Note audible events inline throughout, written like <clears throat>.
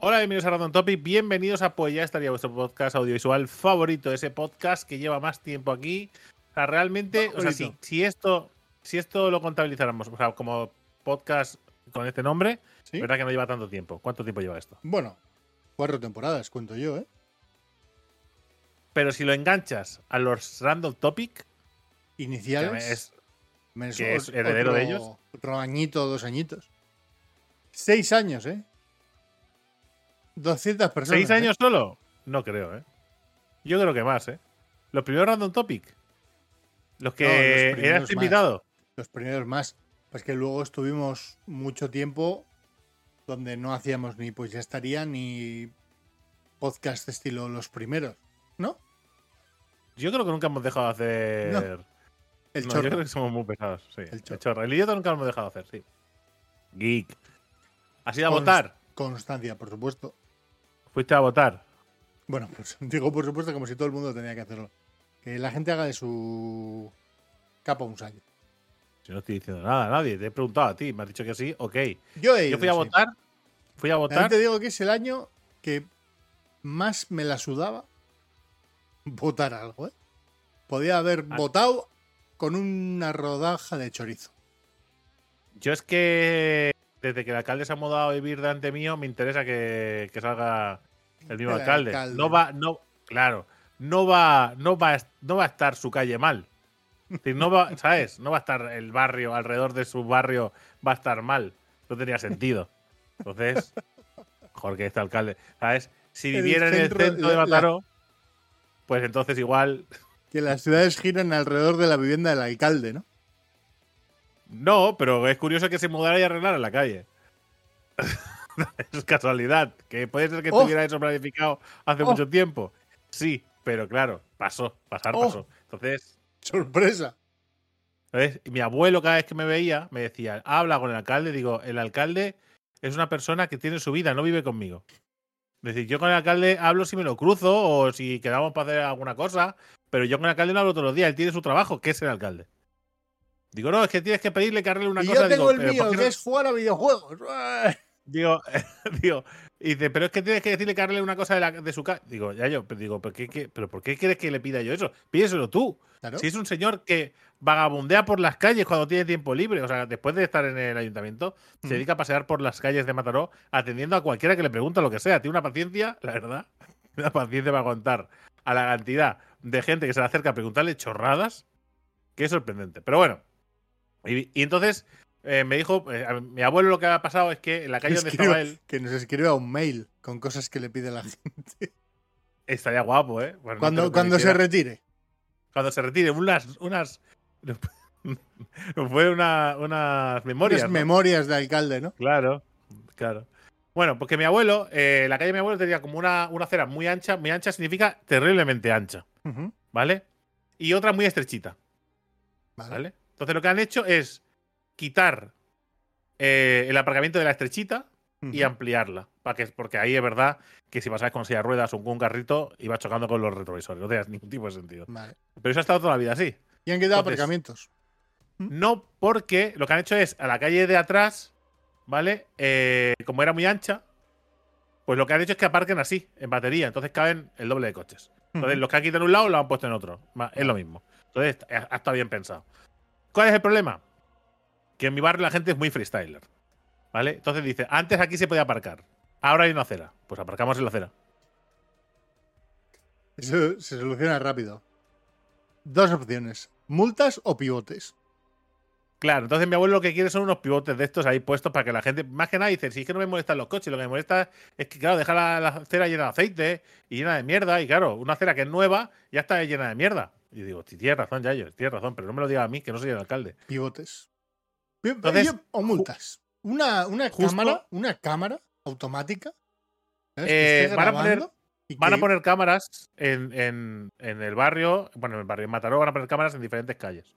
Hola, bienvenidos a Random Topic. Bienvenidos a Pues ya estaría vuestro podcast audiovisual favorito, ese podcast que lleva más tiempo aquí. O sea, realmente, o sea, si, si esto, si esto lo contabilizáramos, o sea, como podcast con este nombre, ¿Sí? verdad que no lleva tanto tiempo. ¿Cuánto tiempo lleva esto? Bueno, cuatro temporadas, cuento yo, ¿eh? Pero si lo enganchas a los Random Topic, que Iniciales. es, que es heredero de ellos. Otro añito, dos añitos. Seis años, ¿eh? 200 personas. ¿seis ¿eh? años solo? No creo, ¿eh? Yo creo que más, ¿eh? Los primeros Random Topic. Los No, los que eras invitado. Los primeros más. Pues que luego estuvimos mucho tiempo donde no hacíamos ni pues ya estaría ni podcast estilo los primeros, ¿no? Yo creo que nunca hemos dejado de hacer. El No, chorro. Yo creo que somos muy pesados, sí. El El chorro. chorro. El idiota nunca lo hemos dejado de hacer, sí. Geek. ¿Has ido a Const- votar? Constancia, por supuesto. Fuiste a votar. Bueno, pues <laughs> digo por supuesto como si todo el mundo tenía que hacerlo. Que la gente haga de su capa un sallo. Si no estoy diciendo nada a nadie, te he preguntado a ti, me has dicho que sí, ok. Yo, he Yo fui a sí. votar, fui a También votar. te digo que es el año que más me la sudaba votar algo, ¿eh? Podía haber Ah. votado con una rodaja de chorizo. Yo es que desde que el alcalde se ha mudado a vivir delante mío, me interesa que, que salga el mismo El alcalde. alcalde. No va, no, claro, no va, no va, no va a estar su calle mal. Es decir, no va, <laughs> ¿sabes? No va a estar el barrio, alrededor de su barrio, va a estar mal. No tenía sentido. Entonces, mejor que este alcalde, ¿sabes? Si viviera en el centro- de Mataró, pues entonces igual Que las ciudades giran alrededor de la vivienda del alcalde, ¿no? No, pero es curioso que se mudara y arreglara la calle. <laughs> es casualidad. Que puede ser que Oh. tuviera eso planificado hace Oh. mucho tiempo. Sí, pero claro, pasó, pasar Oh. pasó. Entonces, Sorpresa. mi abuelo cada vez que me veía me decía, habla con el alcalde. Digo, el alcalde es una persona que tiene su vida, no vive conmigo. Es decir, yo con el alcalde hablo si me lo cruzo o si quedamos para hacer alguna cosa, pero yo con el alcalde no hablo todos los días. Él tiene su trabajo, que es el alcalde. Digo, no, es que tienes que pedirle que arregle una y cosa. yo tengo Digo, el "¿Pero mío, que no- es jugar a videojuegos. <laughs> Digo, <laughs> digo, y dice, pero es que tienes que decirle que arregle una cosa de, la- de su casa. Digo, ya yo, pero digo, ¿pero, qué, qué- pero ¿por qué quieres que le pida yo eso? Pídeselo tú. Claro. Si es un señor que vagabundea por las calles cuando tiene tiempo libre, o sea, después de estar en el ayuntamiento, se Ujú. dedica a pasear por las calles de Mataró atendiendo a cualquiera que le pregunta lo que sea. Tiene una paciencia, la verdad, <laughs> una paciencia para contar a la cantidad de gente que se le acerca a preguntarle chorradas, que es sorprendente. Pero bueno, y, y entonces eh, me dijo, eh, mi abuelo lo que ha pasado es que en la calle donde Escriba- estaba él, que nos escriba un mail con cosas que le pide la gente. estaría guapo, ¿eh? Bueno, no Cuando, cuando se retire. cuando se retire, unas, unas, <laughs> fue una, unas memorias. Unas ¿no? memorias de alcalde, ¿no? Claro, claro. Bueno, porque mi abuelo, eh, la calle de mi abuelo tenía como una, una acera muy ancha. Muy ancha significa terriblemente ancha. ¿vale? Y otra muy estrechita, Vale. ¿vale? Entonces lo que han hecho es quitar eh, el aparcamiento de la estrechita y ampliarla. Para que, porque ahí es verdad que si pasabas con silla de ruedas o con un carrito, iba chocando con los retrovisores. No tenía ningún tipo de sentido. Vale. Pero eso ha estado toda la vida así. Y han quedado Entonces- aparcamientos. No porque lo que han hecho es a la calle de atrás, ¿vale? Eh, como era muy ancha, pues lo que han hecho es que aparquen así, en batería. Entonces caben el doble de coches. Entonces los que han quitado en un lado lo han puesto en otro. Es lo mismo. Entonces ha ha estado bien pensado. ¿Cuál es el problema? Que en mi barrio la gente es muy freestyler. ¿Vale? Entonces dice, antes aquí se podía aparcar. Ahora hay una acera. Pues aparcamos en la acera. Eso se soluciona rápido. Dos opciones: multas o pivotes. Claro, entonces mi abuelo lo que quiere son unos pivotes de estos ahí puestos para que la gente, más que nada, dice, si es que no me molestan los coches, lo que me molesta es que, claro, deja la, la acera llena de aceite y llena de mierda, y claro, una acera que es nueva ya está llena de mierda. Y digo, "Sí, tienes razón, Yayo, tienes razón, pero no me lo diga a mí, que no soy el alcalde. Pivotes. Entonces, o multas. Una, una justo- cámara, una cámara automática. Eh, van a poner- Van a cámaras en, en- en el barrio, bueno, en el barrio de Mataró van a poner cámaras en diferentes calles.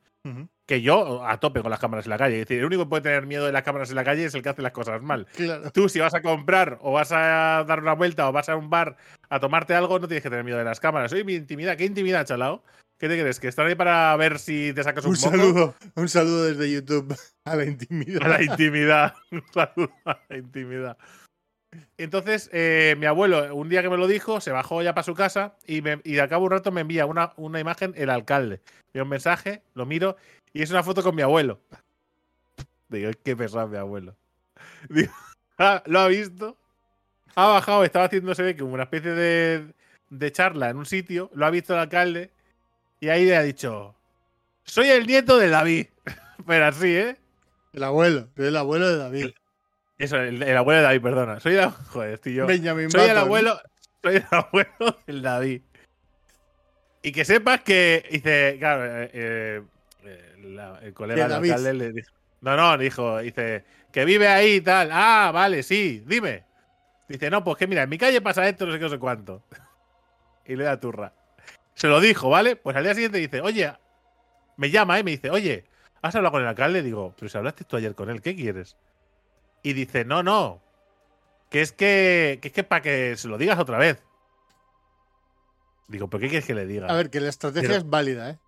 Que yo a tope con las cámaras en la calle. Es decir, el único que puede tener miedo de las cámaras en la calle es el que hace las cosas mal. Claro. Tú, si vas a comprar o vas a dar una vuelta o vas a un bar a tomarte algo, no tienes que tener miedo de las cámaras. Oye, mi intimidad, ¿qué intimidad, chalao? ¿Qué te crees? ¿Que están ahí para ver si te sacas un, Un moco? saludo, un saludo desde YouTube <laughs> a la intimidad. A la intimidad. <laughs> Un saludo a la intimidad. Entonces, eh, mi abuelo, un día que me lo dijo, se bajó ya para su casa y, me, y de cabo un rato me envía una, una imagen el alcalde. Veo un mensaje, lo miro y es una foto con mi abuelo. Digo, qué pesado mi abuelo. <laughs> Digo, ah, lo ha visto, ha bajado, estaba haciendo, se ve que una especie de, de charla en un sitio, lo ha visto el alcalde y ahí le ha dicho, soy el nieto de David. <laughs> Pero así, ¿eh? El abuelo, soy el abuelo de David. Eso, el, el abuelo de David, perdona. Soy el, <laughs> joder, estoy yo. Benjamin Soy el abuelo, soy el <laughs> abuelo del David. Y que sepas que dice, claro, eh, eh, la- el colega De del alcalde le dijo, no, no, dijo, dice, que vive ahí y tal. Ah, vale, sí, dime. Dice, no, pues que mira, en mi calle pasa esto, no sé qué, no sé cuánto. y le da turra. Se lo dijo, ¿vale? Pues al día siguiente dice, oye, me llama y me dice, oye, ¿has hablado con el alcalde? Digo, pero si hablaste tú ayer con él, ¿qué quieres? Y dice, no, no, que es que, que es que para que se lo digas otra vez. Digo, ¿pero qué quieres que le diga? A ver, que la estrategia Pero- es válida, ¿eh?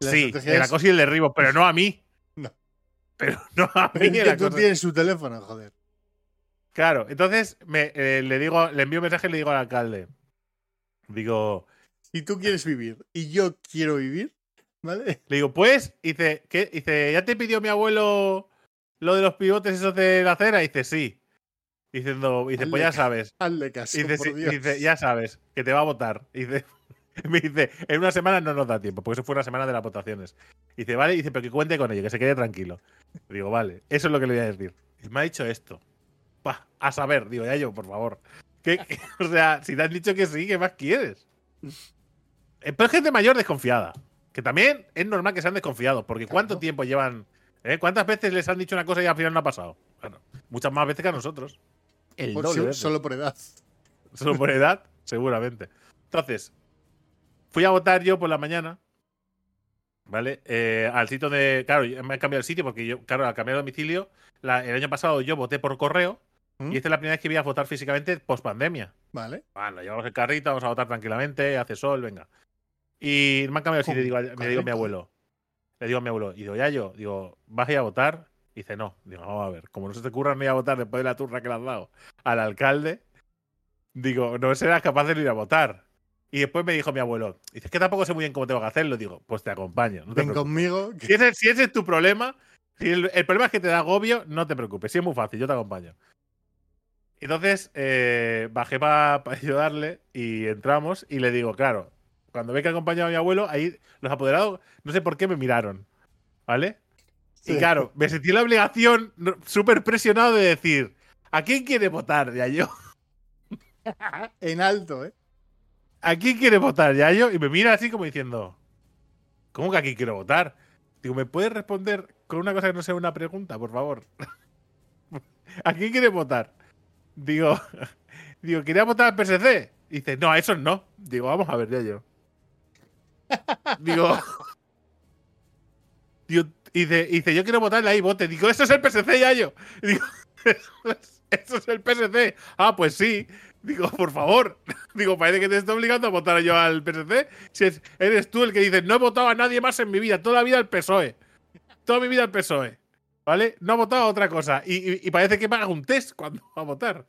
La sí, el es- acoso y el derribo, pero no a mí. No. Pero no a mí. es que tú tienes su teléfono, joder. Claro, entonces me, eh, le digo, le envío un mensaje y le digo al alcalde. Digo, Si tú quieres vivir y yo quiero vivir, ¿vale? <laughs> le digo, pues, dice, ¿qué? Dice, ¿ya te pidió mi abuelo lo de los pivotes esos de la acera? Dice, sí. Diciendo, dice, pues ya sabes. Hazle caso, Dice, por sí, Dios. dice, ya sabes, que te va a votar. Dice, <laughs> me dice, en una semana no nos da tiempo, porque eso fue una semana de las votaciones. Dice, vale, dice, pero que cuente con ello, que se quede tranquilo. Digo, vale, eso es lo que le voy a decir. Y me ha dicho esto. Pa, a saber, digo, ya yo, por favor. ¿Qué- qué- <laughs> o sea, si te han dicho que sí, ¿qué más quieres? Eh, Pero es gente mayor desconfiada. Que también es normal que sean desconfiados, porque ¿cuánto tiempo llevan? eh? ¿Cuántas veces les han dicho una cosa y al final no ha pasado? Bueno, muchas más veces que a nosotros. El Por- doble solo, por edad. <laughs> Solo por edad, seguramente. Entonces, fui a votar yo por la mañana. ¿Vale? Eh, al sitio de. Claro, me he cambiado el sitio porque yo, claro, al cambiar de domicilio, la- el año pasado yo voté por correo ¿Mm? y esta es la primera vez que voy a votar físicamente post pandemia. Vale. Bueno, llevamos el carrito, vamos a votar tranquilamente, hace sol, venga. Y me han cambiado sitio y digo, me digo a mi abuelo. Le digo a mi abuelo, y digo, ya yo, digo, ¿vas a ir a votar? Y dice, no. Digo, vamos a ver, como no se te ocurra no ir a votar después de la turra que le has dado al alcalde, digo, no serás capaz de ir a votar. Y después me dijo mi abuelo, dice, es que tampoco sé muy bien cómo tengo que hacerlo. Digo, pues te acompaño. No te Ven preocupes. conmigo. que- Si ese, si ese es tu problema, si el, el problema es que te da agobio, no te preocupes. Si es muy fácil, yo te acompaño. Entonces eh, bajé <laughs> para ayudarle y entramos y le digo, claro, cuando ve que acompañaba a mi abuelo, ahí los apoderados, no sé por qué me miraron. ¿Vale? Y claro, me <laughs> sentí la obligación súper presionado de decir, ¿a quién quiere votar? Ya yo. <laughs> En alto, ¿eh? ¿A quién quiere votar? Ya yo. Y me mira así como diciendo, ¿cómo que aquí quiero votar? Digo, ¿me puedes responder con una cosa que no sea una pregunta, por favor? <laughs> ¿A quién quiere votar? Digo, digo, ¿quería votar al PSC? Dice, no, a esos no. Digo, vamos a ver, ya yo. Digo, y dice, y dice, yo quiero votarle ahí, vote. Digo, eso es el PSC, ya yo. Y digo, <laughs> eso es, el PSC. Ah, pues sí. Digo, por favor. <laughs> Digo, parece que te estoy obligando a votar yo al PSC. Si es- eres tú el que dices, no he votado a nadie más en mi vida, toda la vida al PSOE. Toda mi vida al PSOE. ¿Vale? No he votado a otra cosa. Y, parece que me haga un test cuando va a votar.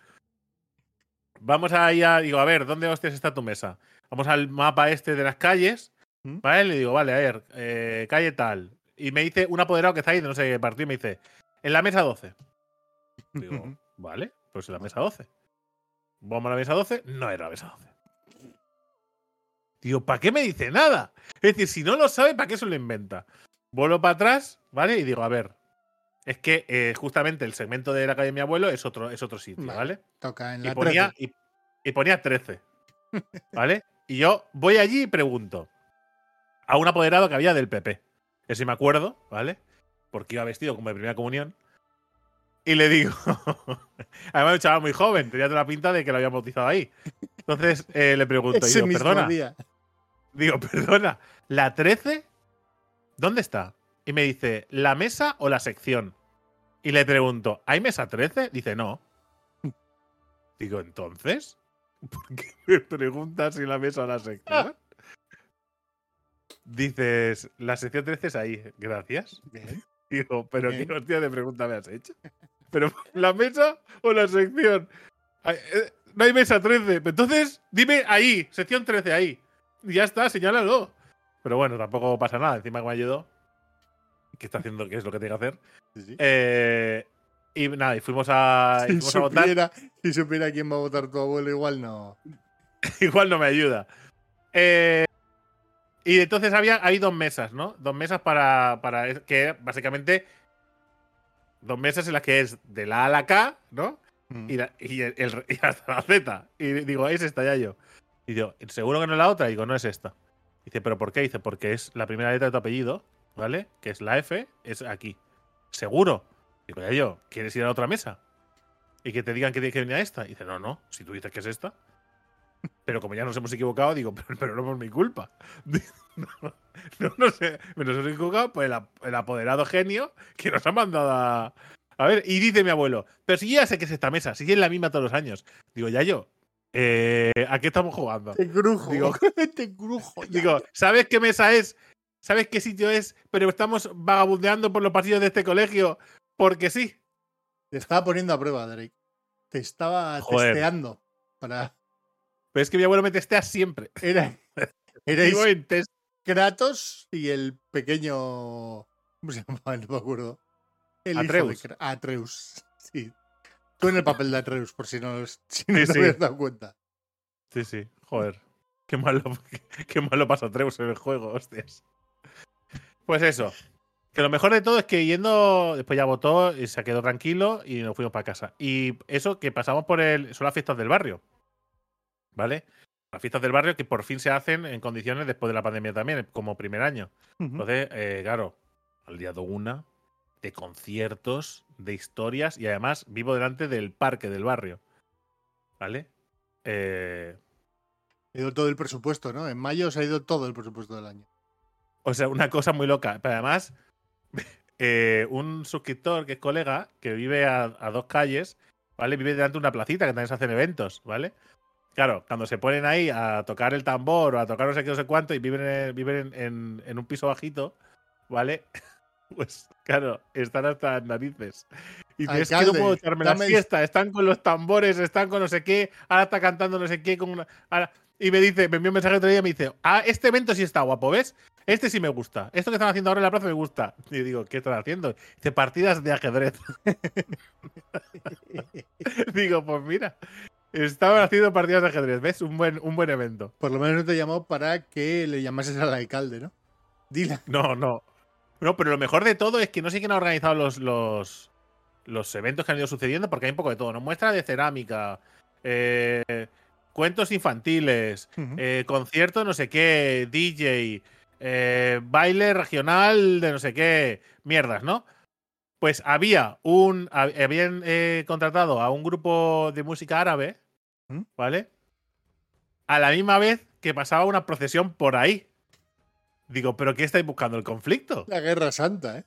Vamos a a. Digo, a ver, ¿dónde hostias está tu mesa? Vamos al mapa este de las calles. ¿Mm? ¿Vale? Le digo, vale, a ver, eh, calle tal. Y me dice un apoderado que está ahí de no sé qué partido y me dice, en la mesa 12. <laughs> Digo, vale, pues en la mesa 12. Vamos a la mesa 12. No era la mesa 12. Digo, ¿para qué me dice nada? Es decir, si no lo sabe, ¿para qué se lo inventa? Vuelvo para atrás, ¿vale? Y digo, a ver, es que eh, justamente el segmento de la calle de mi abuelo es otro, es otro sitio, Vale. ¿vale? Toca en Y la ponía, 13. y, y ponía 13. <laughs> ¿Vale? Y yo voy allí y pregunto a un apoderado que había del PP. Que si me acuerdo, ¿vale? Porque iba vestido como de primera comunión. Y le digo. <laughs> Además, un chaval muy joven, tenía toda la pinta de que lo habían bautizado ahí. Entonces eh, le pregunto, Ese digo, mismo perdona. día. Digo, perdona, ¿la 13? ¿Dónde está? Y me dice, ¿la mesa o la sección? Y le pregunto, ¿hay mesa 13? Dice, no. Digo, ¿entonces? ¿Por qué me preguntas si la mesa o la sección? Dices, la sección 13 es ahí, gracias. Bien. <laughs> Digo, ¿pero Bien. qué hostia de pregunta me has hecho? <laughs> ¿Pero la mesa o la sección? Eh, No hay mesa 13. Entonces, dime ahí, sección 13, ahí. Y ya está, señálalo. Pero bueno, tampoco pasa nada. Encima que me ayudó. Que está haciendo, que es lo que tiene que hacer. Sí, sí. Eh, y nada, y fuimos a, Si fuimos a votar. supiera, si supiera quién va a votar tu abuelo, igual no. <laughs> Igual no me ayuda. Eh, y entonces había, hay dos mesas, ¿no? Dos mesas para, para que básicamente dos mesas en las que es de la A a la K, ¿no? Mm. Y, la- y el- el- <laughs> y hasta la Z. Y digo, es esta ya yo. Y digo, ¿seguro que no es la otra? Y digo, no es esta. Dice, ¿pero por qué? Dice, porque es la primera letra de tu apellido, ¿vale? Que es la F, es aquí. ¿Seguro? Digo, ya yo, ¿quieres ir a la otra mesa? Y que te digan que tienes que venir a esta. Y dice, no, no, si tú dices que es esta. Pero como ya nos hemos equivocado, digo, <laughs> pero, pero no por mi culpa. No, <laughs> no, no sé, nos hemos equivocado por el, ap- el apoderado genio que nos ha mandado a, a ver, y dice mi abuelo, pero si ya sé que es esta mesa, si es la misma todos los años. Digo, ya yo, eh, ¿a qué estamos jugando? Te crujo. Digo- <laughs> te crujo. ya. Digo, ¿sabes qué mesa es? ¿Sabes qué sitio es? Pero estamos vagabundeando por los pasillos de este colegio porque sí. Te estaba poniendo a prueba, Drake. Te estaba Joder. testeando. Para. Pero es que mi abuelo me testea siempre. <laughs> Era, erais Vivo en test. Kratos y el pequeño. ¿Cómo se <laughs> llamaba? No me acuerdo. El hijo de Atreus. Atreus. Sí. Tú en el papel de Atreus, por si no, <laughs> si no Sí, te sí. habías dado cuenta. Sí, sí, joder. Qué malo, qué, qué malo pasa Treus en el juego, hostias. Pues eso. Que lo mejor de todo es que yendo, después ya votó y se quedó tranquilo y nos fuimos para casa. Y eso que pasamos por el. Son las fiestas del barrio. ¿Vale? Las fiestas del barrio que por fin se hacen en condiciones después de la pandemia también, como primer año. Entonces, eh, claro, al día de una, de conciertos, de historias y además vivo delante del parque del barrio. ¿Vale? Eh, Ha ido todo el presupuesto, ¿no? En mayo se ha ido todo el presupuesto del año. O sea, una cosa muy loca. Pero además, <laughs> eh, un suscriptor que es colega, que vive a, a dos calles, ¿vale? Vive delante de una placita que también se hacen eventos, ¿vale? Claro, cuando se ponen ahí a tocar el tambor o a tocar no sé qué, no sé cuánto, y viven, en, viven en, en- un piso bajito, ¿vale? <laughs> Pues claro, están hasta las narices. Y dices, es que no Alcalde, puedo echarme la siesta, están con los tambores, están con no sé qué, ahora está cantando no sé qué, con una. ahora- Y me dice, me envió un mensaje otro día y me dice, ah, este evento sí está guapo, ¿ves? Este sí me gusta. Esto que están haciendo ahora en la plaza me gusta. Y digo, ¿qué están haciendo? Dice, partidas de ajedrez. <laughs> digo, pues mira, estaban haciendo partidas de ajedrez, ¿ves? Un buen, un buen evento. Por lo menos no te llamó para que le llamases al alcalde, ¿no? Dile. No, no. No, pero lo mejor de todo es que no sé quién ha organizado los, los, los eventos que han ido sucediendo, porque hay un poco de todo. Nos muestra de cerámica, eh, cuentos infantiles, eh, concierto no sé qué, DJ, eh, baile regional de no sé qué, mierdas, ¿no? Pues había un. hab- Habían eh, contratado a un grupo de música árabe, ¿Mm? ¿vale? A la misma vez que pasaba una procesión por ahí. Digo, ¿pero qué estáis buscando? ¿El conflicto? La Guerra Santa, ¿eh?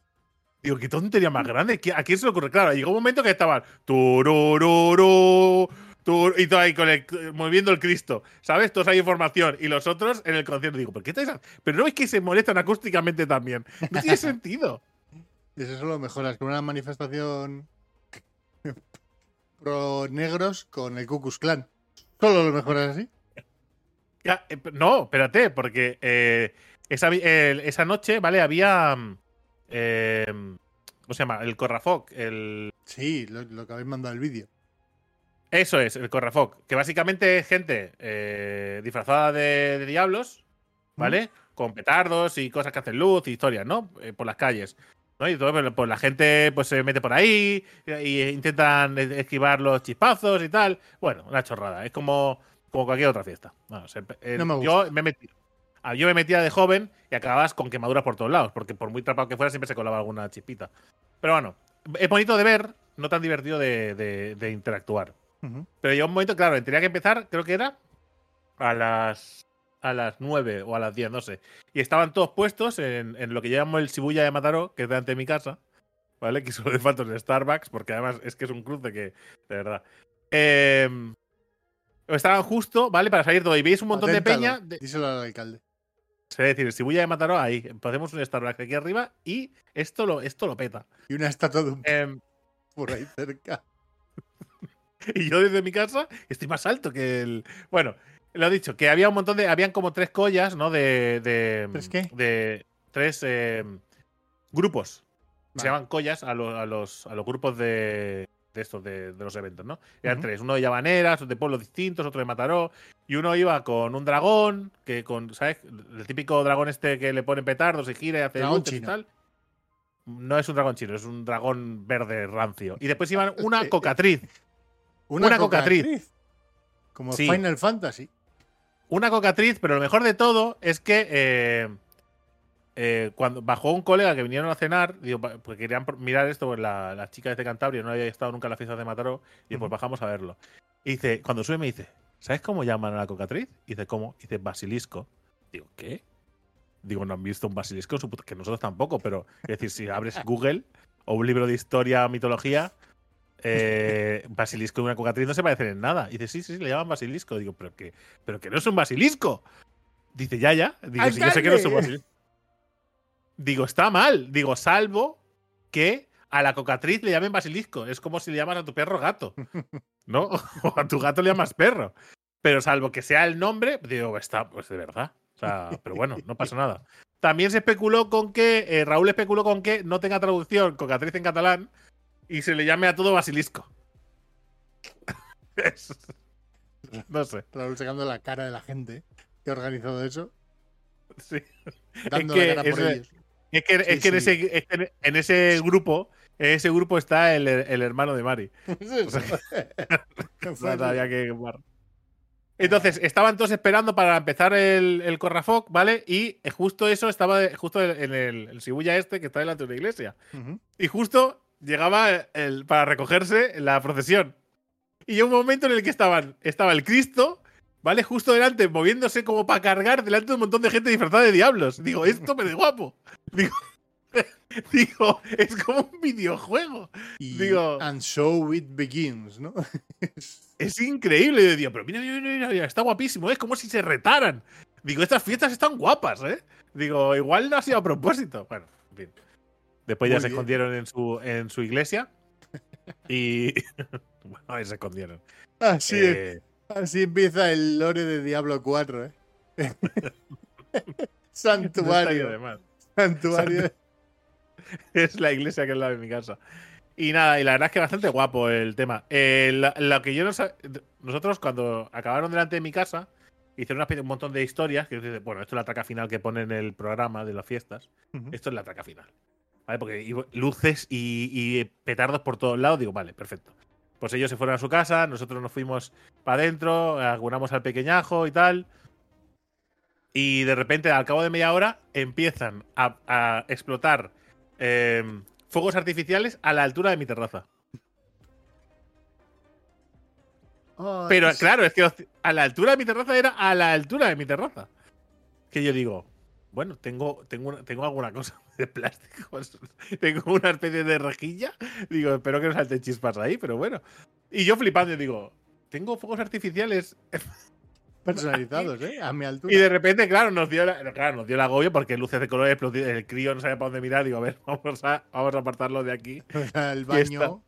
Digo, qué tontería más grande. ¿Qui- ¿A quién se le ocurre? Claro, llegó un momento que estaban. tururú, tur- y todo ahí con el- moviendo el Cristo. ¿Sabes? Todos hay información. Y los otros en el concierto. Digo, ¿por qué estáis.? Pero no es que se molestan acústicamente también. No tiene <laughs> sentido. Y eso solo mejoras con una manifestación <laughs> pro negros con el Ku Klux Klan. Solo lo mejoras así. Ya, eh, no, espérate, porque eh, esa, esa noche, ¿vale? Había. eh, ¿Cómo se llama? El Corrafoc. El, Sí, lo, lo que habéis mandado el vídeo. Eso es, el Corrafoc. Que básicamente es gente eh, disfrazada de, de diablos, ¿vale? Con petardos y cosas que hacen luz y historias, ¿no? Por las calles. ¿No? Y todo, pues, pues la gente pues se mete por ahí y, y intentan es- esquivar los chispazos y tal. Bueno, una chorrada. Es como, como cualquier otra fiesta. Bueno, se- eh, No me Yo me metí. ah, Yo me metía de joven y acababas con quemaduras por todos lados, porque por muy trapado que fuera siempre se colaba alguna chispita. Pero bueno, es bonito de ver, no tan divertido de- de- de interactuar. Ujú. Pero llegó un momento, claro, tenía que empezar, creo que era a las a las 9 o a las 10, no sé. Y estaban todos puestos en, en lo que llamamos el Shibuya de Mataró, que es delante de mi casa, ¿vale? Que <laughs> solo le falta un Starbucks, porque además es que es un cruce que, de verdad. Eh, estaban justo, ¿vale? Para salir todo. Y veis un montón de peña. de- Díselo al alcalde. es decir, el Shibuya de Mataró, ahí. Ponemos un Starbucks aquí arriba y esto lo, esto lo peta. Y una estatua de un Eh, por ahí cerca. <laughs> Y yo desde mi casa estoy más alto que el. Bueno, lo he dicho, que había un montón de. Habían como tres collas, ¿no? De. de ¿Tres qué? De tres eh, grupos. Se llaman collas a, lo- a los, a los grupos de, de estos, de, de los eventos, ¿no? Eran tres. Uno de Llavaneras, otro de pueblos distintos, otro de Mataró. Y uno iba con un dragón, que con, ¿sabes? El típico dragón este que le ponen petardos y gira y hace luces y chino. tal. No es un dragón chino, es un dragón verde rancio. Y después iban <laughs> una cocatriz. Una cocatriz. Como Sí. Final Fantasy. Una cocatriz, pero lo mejor de todo es que eh, eh, cuando bajó un colega que vinieron a cenar, digo, pues querían mirar esto, pues la, la chica de Cantabria no había estado nunca en la fiesta de Mataró, y pues Ujú. bajamos a verlo. Y dice, cuando sube me dice, ¿sabes cómo llaman a la cocatriz? Y dice, ¿cómo? Y dice, basilisco. Digo, ¿qué? Digo, no han visto un basilisco, en su puta- que nosotros tampoco, pero es decir, si abres <laughs> Google o un libro de historia, mitología, eh, basilisco y una cocatriz no se parecen en nada. Y dice, sí, sí, sí, le llaman basilisco. Digo, pero que, pero que no es un basilisco. Dice, ya, ya. Digo, sí, yo sé que no es un basilisco. Digo, está mal. Digo, salvo que a la cocatriz le llamen basilisco. Es como si le llamas a tu perro gato. ¿No? <laughs> O a tu gato le llamas perro. Pero salvo que sea el nombre, digo, está, pues de verdad. O sea, pero bueno, no pasa nada. También se especuló con que, eh, Raúl especuló con que no tenga traducción cocatriz en catalán y se le llame a todo basilisco. <laughs> Es- no sé. Raúl sacando la cara de la gente que ha organizado eso. Sí. Dando que la cara por ese- ellos. Es que, es Sí, que en, sí. ese, es que en- en ese grupo, en ese grupo está el, el hermano de Mari. <laughs> Es eso. <laughs> No había que. Entonces, estaban todos esperando para empezar el, el Corrafoc, ¿vale? Y eh, justo eso estaba justo en el, el Shibuya este que está delante de una iglesia. Ujú. Y justo llegaba el, para recogerse la procesión. Y un momento en el que estaban, estaba el Cristo, ¿vale? Justo delante, moviéndose como para cargar delante de un montón de gente disfrazada de diablos. Digo, esto me de guapo. <laughs> Digo, <laughs> digo, es como un videojuego. Y Digo- And so it begins, ¿no? <laughs> Es increíble. Yo digo, pero mira, mira, mira, mira, está guapísimo. Es como si se retaran. Digo, estas fiestas están guapas, ¿eh? Digo, igual no ha sido a propósito. Bueno, en fin. Después ya se escondieron en su, en su iglesia. <laughs> Y. <laughs> bueno, ahí se escondieron. Así, Eh, así empieza el lore de Diablo 4, ¿eh? <laughs> Santuario. más. Santuario. Es la iglesia que es la de mi casa. Y nada, y la verdad es que bastante guapo el tema. Eh, la- que yo no sab- Nosotros, cuando acabaron delante de mi casa, hicieron un montón de historias. Que bueno, esto es la traca final que pone en el programa de las fiestas. Esto es la traca final. ¿Vale? Porque luces y, y petardos por todos lados. Digo, vale, perfecto. Pues ellos se fueron a su casa, nosotros nos fuimos para adentro, acunamos al pequeñajo y tal. Y de repente, al cabo de media hora, empiezan a, a explotar eh, fuegos artificiales a la altura de mi terraza. Pero sí. claro, es que a la altura de mi terraza era a la altura de mi terraza. Que yo digo, bueno, tengo, tengo, tengo alguna cosa <laughs> de plástico. <laughs> tengo una especie de rejilla. Digo, espero que no salten chispas ahí, pero bueno. Y yo flipando, digo, tengo fuegos artificiales. <laughs> Personalizados, ¿eh? A mi altura. Y de repente, claro, nos dio la, claro, nos dio el agobio porque luces de colores, el crío no sabía para dónde mirar. Digo, a ver, vamos a, vamos a apartarlo de aquí. El está. baño.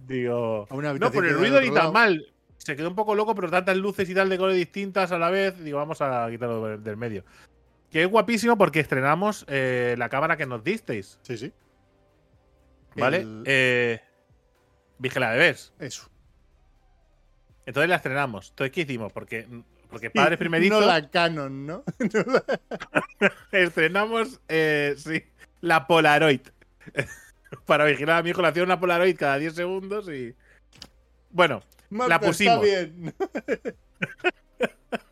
Digo, A una no, por el ruido ni tan lado. mal. Se quedó un poco loco, pero tantas luces y tal de colores distintas a la vez. Digo, vamos a quitarlo del medio. Que es guapísimo porque estrenamos eh, la cámara que nos disteis, Sí, sí. ¿vale? El- Eh, Vigila bebés. Eso. Entonces la estrenamos. Entonces, ¿qué hicimos? Porque, porque padres primerizos No la Canon, ¿no? <laughs> No la- estrenamos, eh, sí, la Polaroid. <laughs> Para vigilar a mi hijo le hacía una Polaroid cada 10 segundos y. Bueno, Marta, está pusimos. bien. <laughs>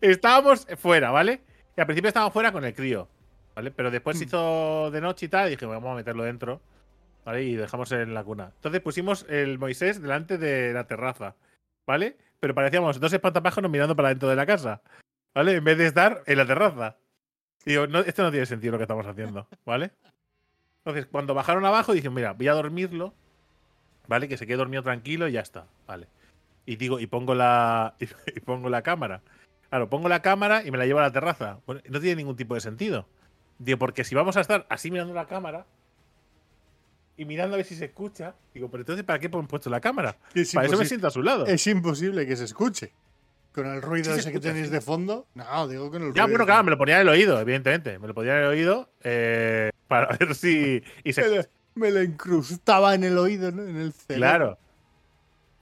Estábamos fuera, ¿vale? Y al principio estábamos fuera con el crío, ¿vale? Pero después se Mm. hizo de noche y tal, y dije, vamos a meterlo dentro, ¿vale? Y dejamos en la cuna. Entonces pusimos el Moisés delante de la terraza, ¿vale? Pero parecíamos dos espantapájaros mirando para dentro de la casa, ¿vale? En vez de estar en la terraza. Y digo, no, esto no tiene sentido lo que estamos haciendo, ¿vale? Entonces, cuando bajaron abajo, dije, mira, voy a dormirlo, ¿vale? Que se quede dormido tranquilo y ya está, ¿vale? Y digo, y pongo la, <laughs> y pongo la cámara. Claro, pongo la cámara y me la llevo a la terraza. No tiene ningún tipo de sentido. Digo, porque si vamos a estar así mirando la cámara y mirando a ver si se escucha. Digo, pero entonces, ¿para qué han puesto la cámara? Es Para eso me siento a su lado. Es imposible que se escuche. Con el ruido Sí se ese que tenéis de fondo. No, digo con el Ya, ruido. bueno, claro, me lo ponía en el oído, evidentemente. Me lo ponía en el oído eh, <laughs> para ver si. Y <laughs> Me se, lo, me lo incrustaba en el oído, ¿no? En el cerebro. claro.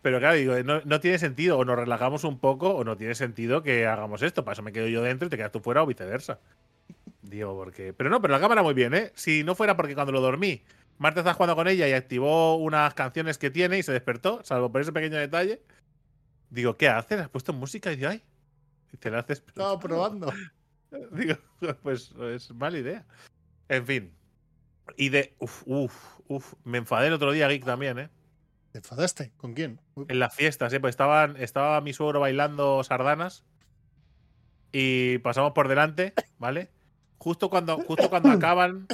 Pero claro, digo, no, no tiene sentido. O nos relajamos un poco o no tiene sentido que hagamos esto. Para eso me quedo yo dentro y te quedas tú fuera o viceversa. Digo, porque. Pero no, pero la cámara muy bien, ¿eh? Si no fuera porque cuando lo dormí, Marta estaba jugando con ella y activó unas canciones que tiene y se despertó, salvo por ese pequeño detalle. Digo, ¿qué haces? ¿Has puesto música? Y digo, ay. Y te la haces. Estaba <laughs> probando. Digo, <laughs> pues es mala idea. En fin. Y de. Uf, uf, uf. Me enfadé el otro día, Geek, también, ¿eh? ¿Te enfadaste? ¿Con quién? En las fiestas, ¿eh? Pues estaban, estaba mi suegro bailando sardanas. Y pasamos por delante, ¿vale? Justo cuando, justo cuando acaban.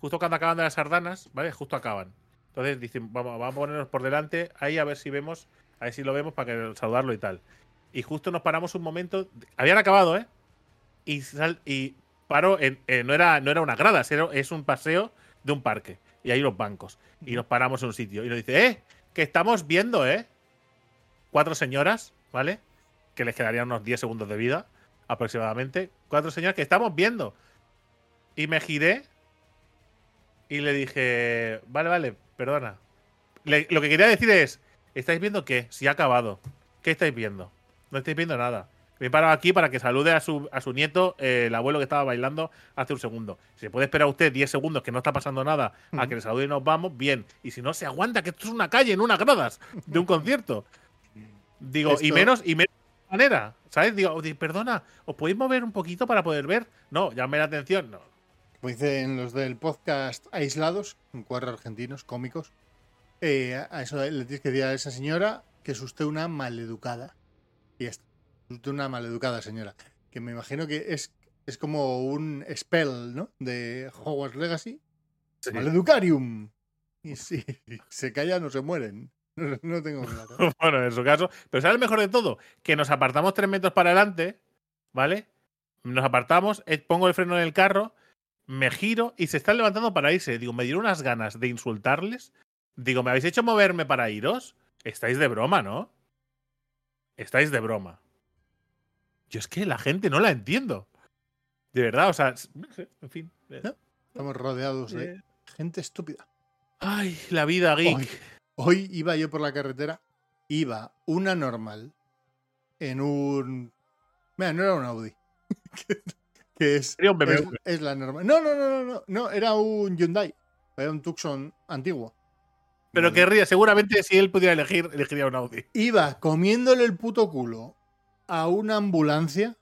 Justo cuando acaban de las sardanas, ¿vale? Justo acaban. Entonces dicen, vamos, a ponernos por delante, ahí a ver si vemos, a ver si lo vemos para que saludarlo y tal. Y justo nos paramos un momento. Habían acabado, ¿eh? Y, sal- y paró en, no, era, no era una grada, era- es un paseo de un parque. Y hay los bancos. Y nos paramos en un sitio. Y nos dice, ¡eh! Que estamos viendo, ¿eh? Cuatro señoras, ¿vale? Que les quedarían unos 10 segundos de vida, aproximadamente. Cuatro señoras que estamos viendo. Y me giré y le dije, vale, vale, perdona. Lo que quería decir es, ¿estáis viendo qué? Si ha acabado. ¿Qué estáis viendo? No estáis viendo nada. Me he parado aquí para que salude a su, a su nieto, eh, el abuelo que estaba bailando hace un segundo. Si se puede esperar usted 10 segundos que no está pasando nada a que le salude y nos vamos, bien. Y si no, se aguanta que esto es una calle, en unas gradas de un concierto. Digo, y menos, y menos de manera, ¿sabes? Digo, di- perdona, ¿os podéis mover un poquito para poder ver? No, llame la atención. No. Como dicen los del podcast aislados, cuatro argentinos cómicos, eh, a eso le tienes que decir a esa señora que es usted una maleducada. Y ya está. Usted una maleducada señora. Que me imagino que es, es como un spell, ¿no? De Hogwarts Legacy. Maleducarium. Y si se callan, no se mueren. No, no tengo claro. <laughs> Bueno, en su caso. Pero ¿sabes lo mejor de todo? Que nos apartamos tres metros para adelante, ¿vale? Nos apartamos, eh, pongo el freno en el carro, me giro y se están levantando para irse. Digo, me dieron unas ganas de insultarles. Digo, ¿me habéis hecho moverme para iros? Estáis de broma, ¿no? Estáis de broma. Yo es que la gente no la entiendo. De verdad, o sea, en fin. No. Estamos rodeados de eh. gente estúpida. Ay, la vida, geek. Hoy, hoy iba yo por la carretera, iba una normal en un. Mira, no era un Audi. <laughs> que, que es, Sería un es, la normal. No, no, no, no, no, no, era un Hyundai. Era un Tucson antiguo. Pero querría, seguramente si él pudiera elegir, elegiría un Audi. Iba comiéndole el puto culo a una ambulancia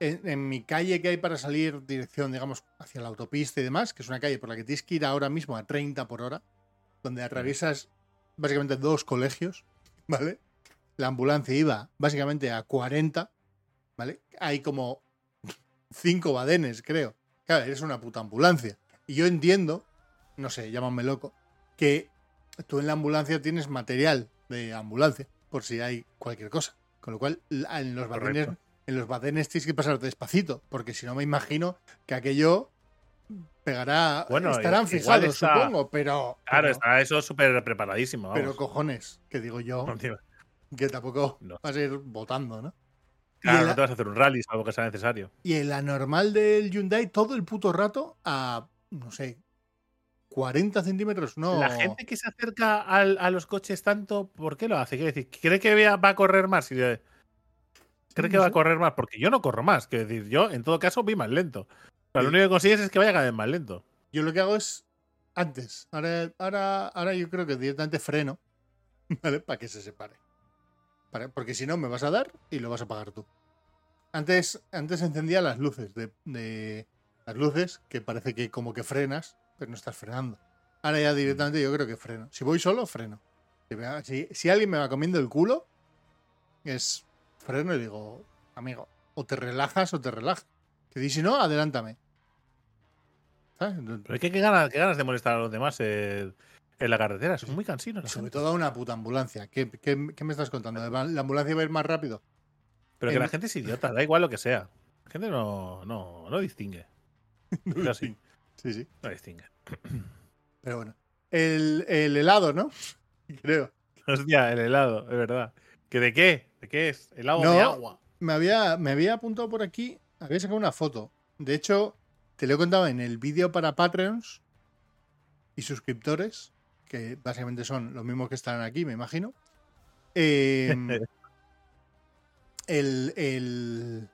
en, en mi calle que hay para salir dirección, digamos, hacia la autopista y demás, que es una calle por la que tienes que ir ahora mismo a 30 por hora, donde atraviesas básicamente dos colegios, <laughs> ¿vale? La ambulancia iba básicamente a 40, ¿vale? Hay como cinco badenes, creo. Claro, eres una puta ambulancia. Y yo entiendo, no sé, llámame loco, que tú en la ambulancia tienes material de ambulancia por si hay cualquier cosa. Con lo cual, en los badenes, en los badenes tienes que pasar despacito, porque si no me imagino que aquello pegará. Bueno, estarán fijados, está- supongo, pero. Claro, pero, está eso súper preparadísimo. Vamos. pero cojones, que digo yo, <laughs> que tampoco No. vas a ir votando, ¿no? Claro, no te vas a hacer un rally, algo que sea necesario. y el anormal del Hyundai todo el puto rato a, no sé, 40 centímetros, no. La gente que se acerca al- a los coches tanto, ¿por qué lo hace? Quiero decir, ¿cree que va a correr más? ¿Cree que no va a correr más? Porque yo no corro más. Quiero decir, yo en todo caso voy más lento. O sea, lo único que consigues es que vaya cada vez más lento. Yo lo que hago es antes. Ahora, ahora, ahora yo creo que directamente freno, <laughs> ¿vale? Para que se separe. Para- porque si no, me vas a dar y lo vas a pagar tú. Antes, antes encendía las luces de, de- las luces que parece que como que frenas, pero no estás frenando. Ahora ya directamente yo creo que freno. Si voy solo, freno. Si, si- alguien me va comiendo el culo, es freno y digo, amigo, o te relajas o te relajas. Que di si no, adelántame. ¿Sabes? Pero es que qué ganas, qué ganas de molestar a los demás eh, en la carretera. Son muy cansinos. Y sobre todo a una puta ambulancia. ¿Qué, qué, qué me estás contando? ¿La ambulancia va a ir más rápido? Pero que la gente es idiota, da igual lo que sea. La gente no, no, no distingue. <laughs> Es así, Sí, sí. no distingue. <clears throat> Pero bueno. el, el helado, ¿no? <laughs> Creo. Hostia, el helado, es verdad. ¿Que de qué? ¿De qué es? ¿Helado No. de agua? Me había, me había apuntado por aquí, había sacado una foto. De hecho, te lo he contado en el vídeo para Patreons y suscriptores, que básicamente son los mismos que están aquí, me imagino. Eh, <laughs> el, el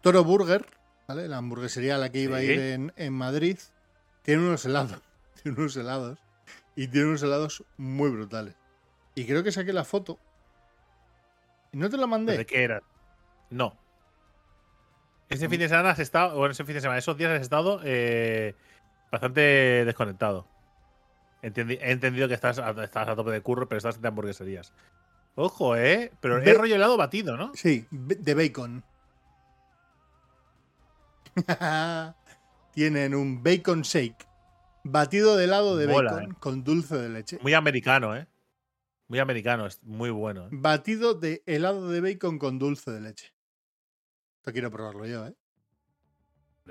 Toro Burger, ¿vale? La hamburguesería a la que iba a ir en, en Madrid, tiene unos helados. <laughs> Tiene unos helados. Y tiene unos helados muy brutales. Y creo que saqué la foto. Y no te la mandé. ¿De qué era? No. Ese fin de semana has estado, bueno, ese fin de semana, esos días has estado eh, bastante desconectado. Entendi- he entendido que estás a, estás a tope de curro, pero estás de hamburgueserías. Ojo, ¿eh? Pero es rollo helado batido, ¿no? Sí, de bacon. <laughs> Tienen un bacon shake. Batido de helado de Mola, bacon eh. con dulce de leche. Muy americano, ¿eh? Muy americano, es muy bueno. ¿eh? Batido de helado de bacon con dulce de leche. Esto quiero probarlo yo, ¿eh?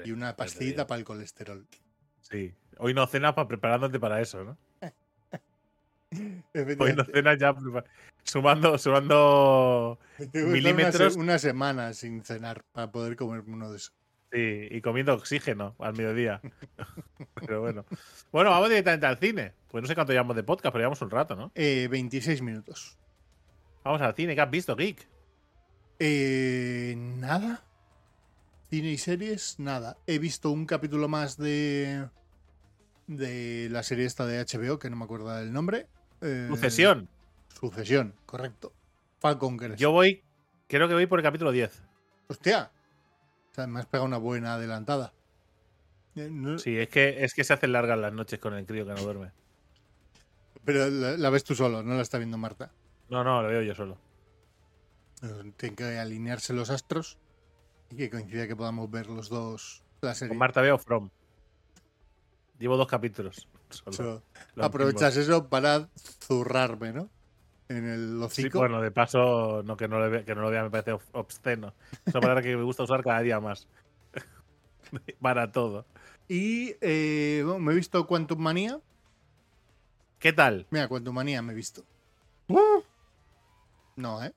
Y una pastillita para el colesterol. Sí. Hoy no cenas para preparándote para eso, ¿no? Hoy no cenas ya prepa- sumando, sumando una, milímetros. se- una semana sin cenar para poder comerme uno de esos. Sí, y comiendo oxígeno al mediodía. <laughs> pero bueno. Bueno, vamos directamente al cine. Pues no sé cuánto llevamos de podcast, pero llevamos un rato, ¿no? Eh, 26 minutos. Vamos al cine. ¿Qué has visto, Geek? Eh, nada. Cine y series, nada. He visto un capítulo más de. de la serie esta de HBO, que no me acuerdo del nombre. Eh, Sucesión. Sucesión, correcto. Falcon Crest. Yo voy, creo que voy por el capítulo 10. Hostia. O sea, me has pegado una buena adelantada. Eh, no- Sí, es que, es que se hacen largas las noches con el crío que no duerme. Pero la, la ves tú solo, no la está viendo Marta. No, no, lo veo yo solo. Tienen que alinearse los astros y que coincida que podamos ver los dos la serie. Con Marta veo From. Llevo dos capítulos. solo. So, aprovechas eso para zurrarme, ¿no? En el Sí, hocico. bueno, de paso, no, que, no le ve- que no lo vea me parece ob- obsceno. Es una palabra que me gusta usar cada día más. <laughs> Para todo. Y eh, bueno, me he visto Quantum Manía. ¿Qué tal? Mira, Quantum Manía me he visto. No, ¿eh?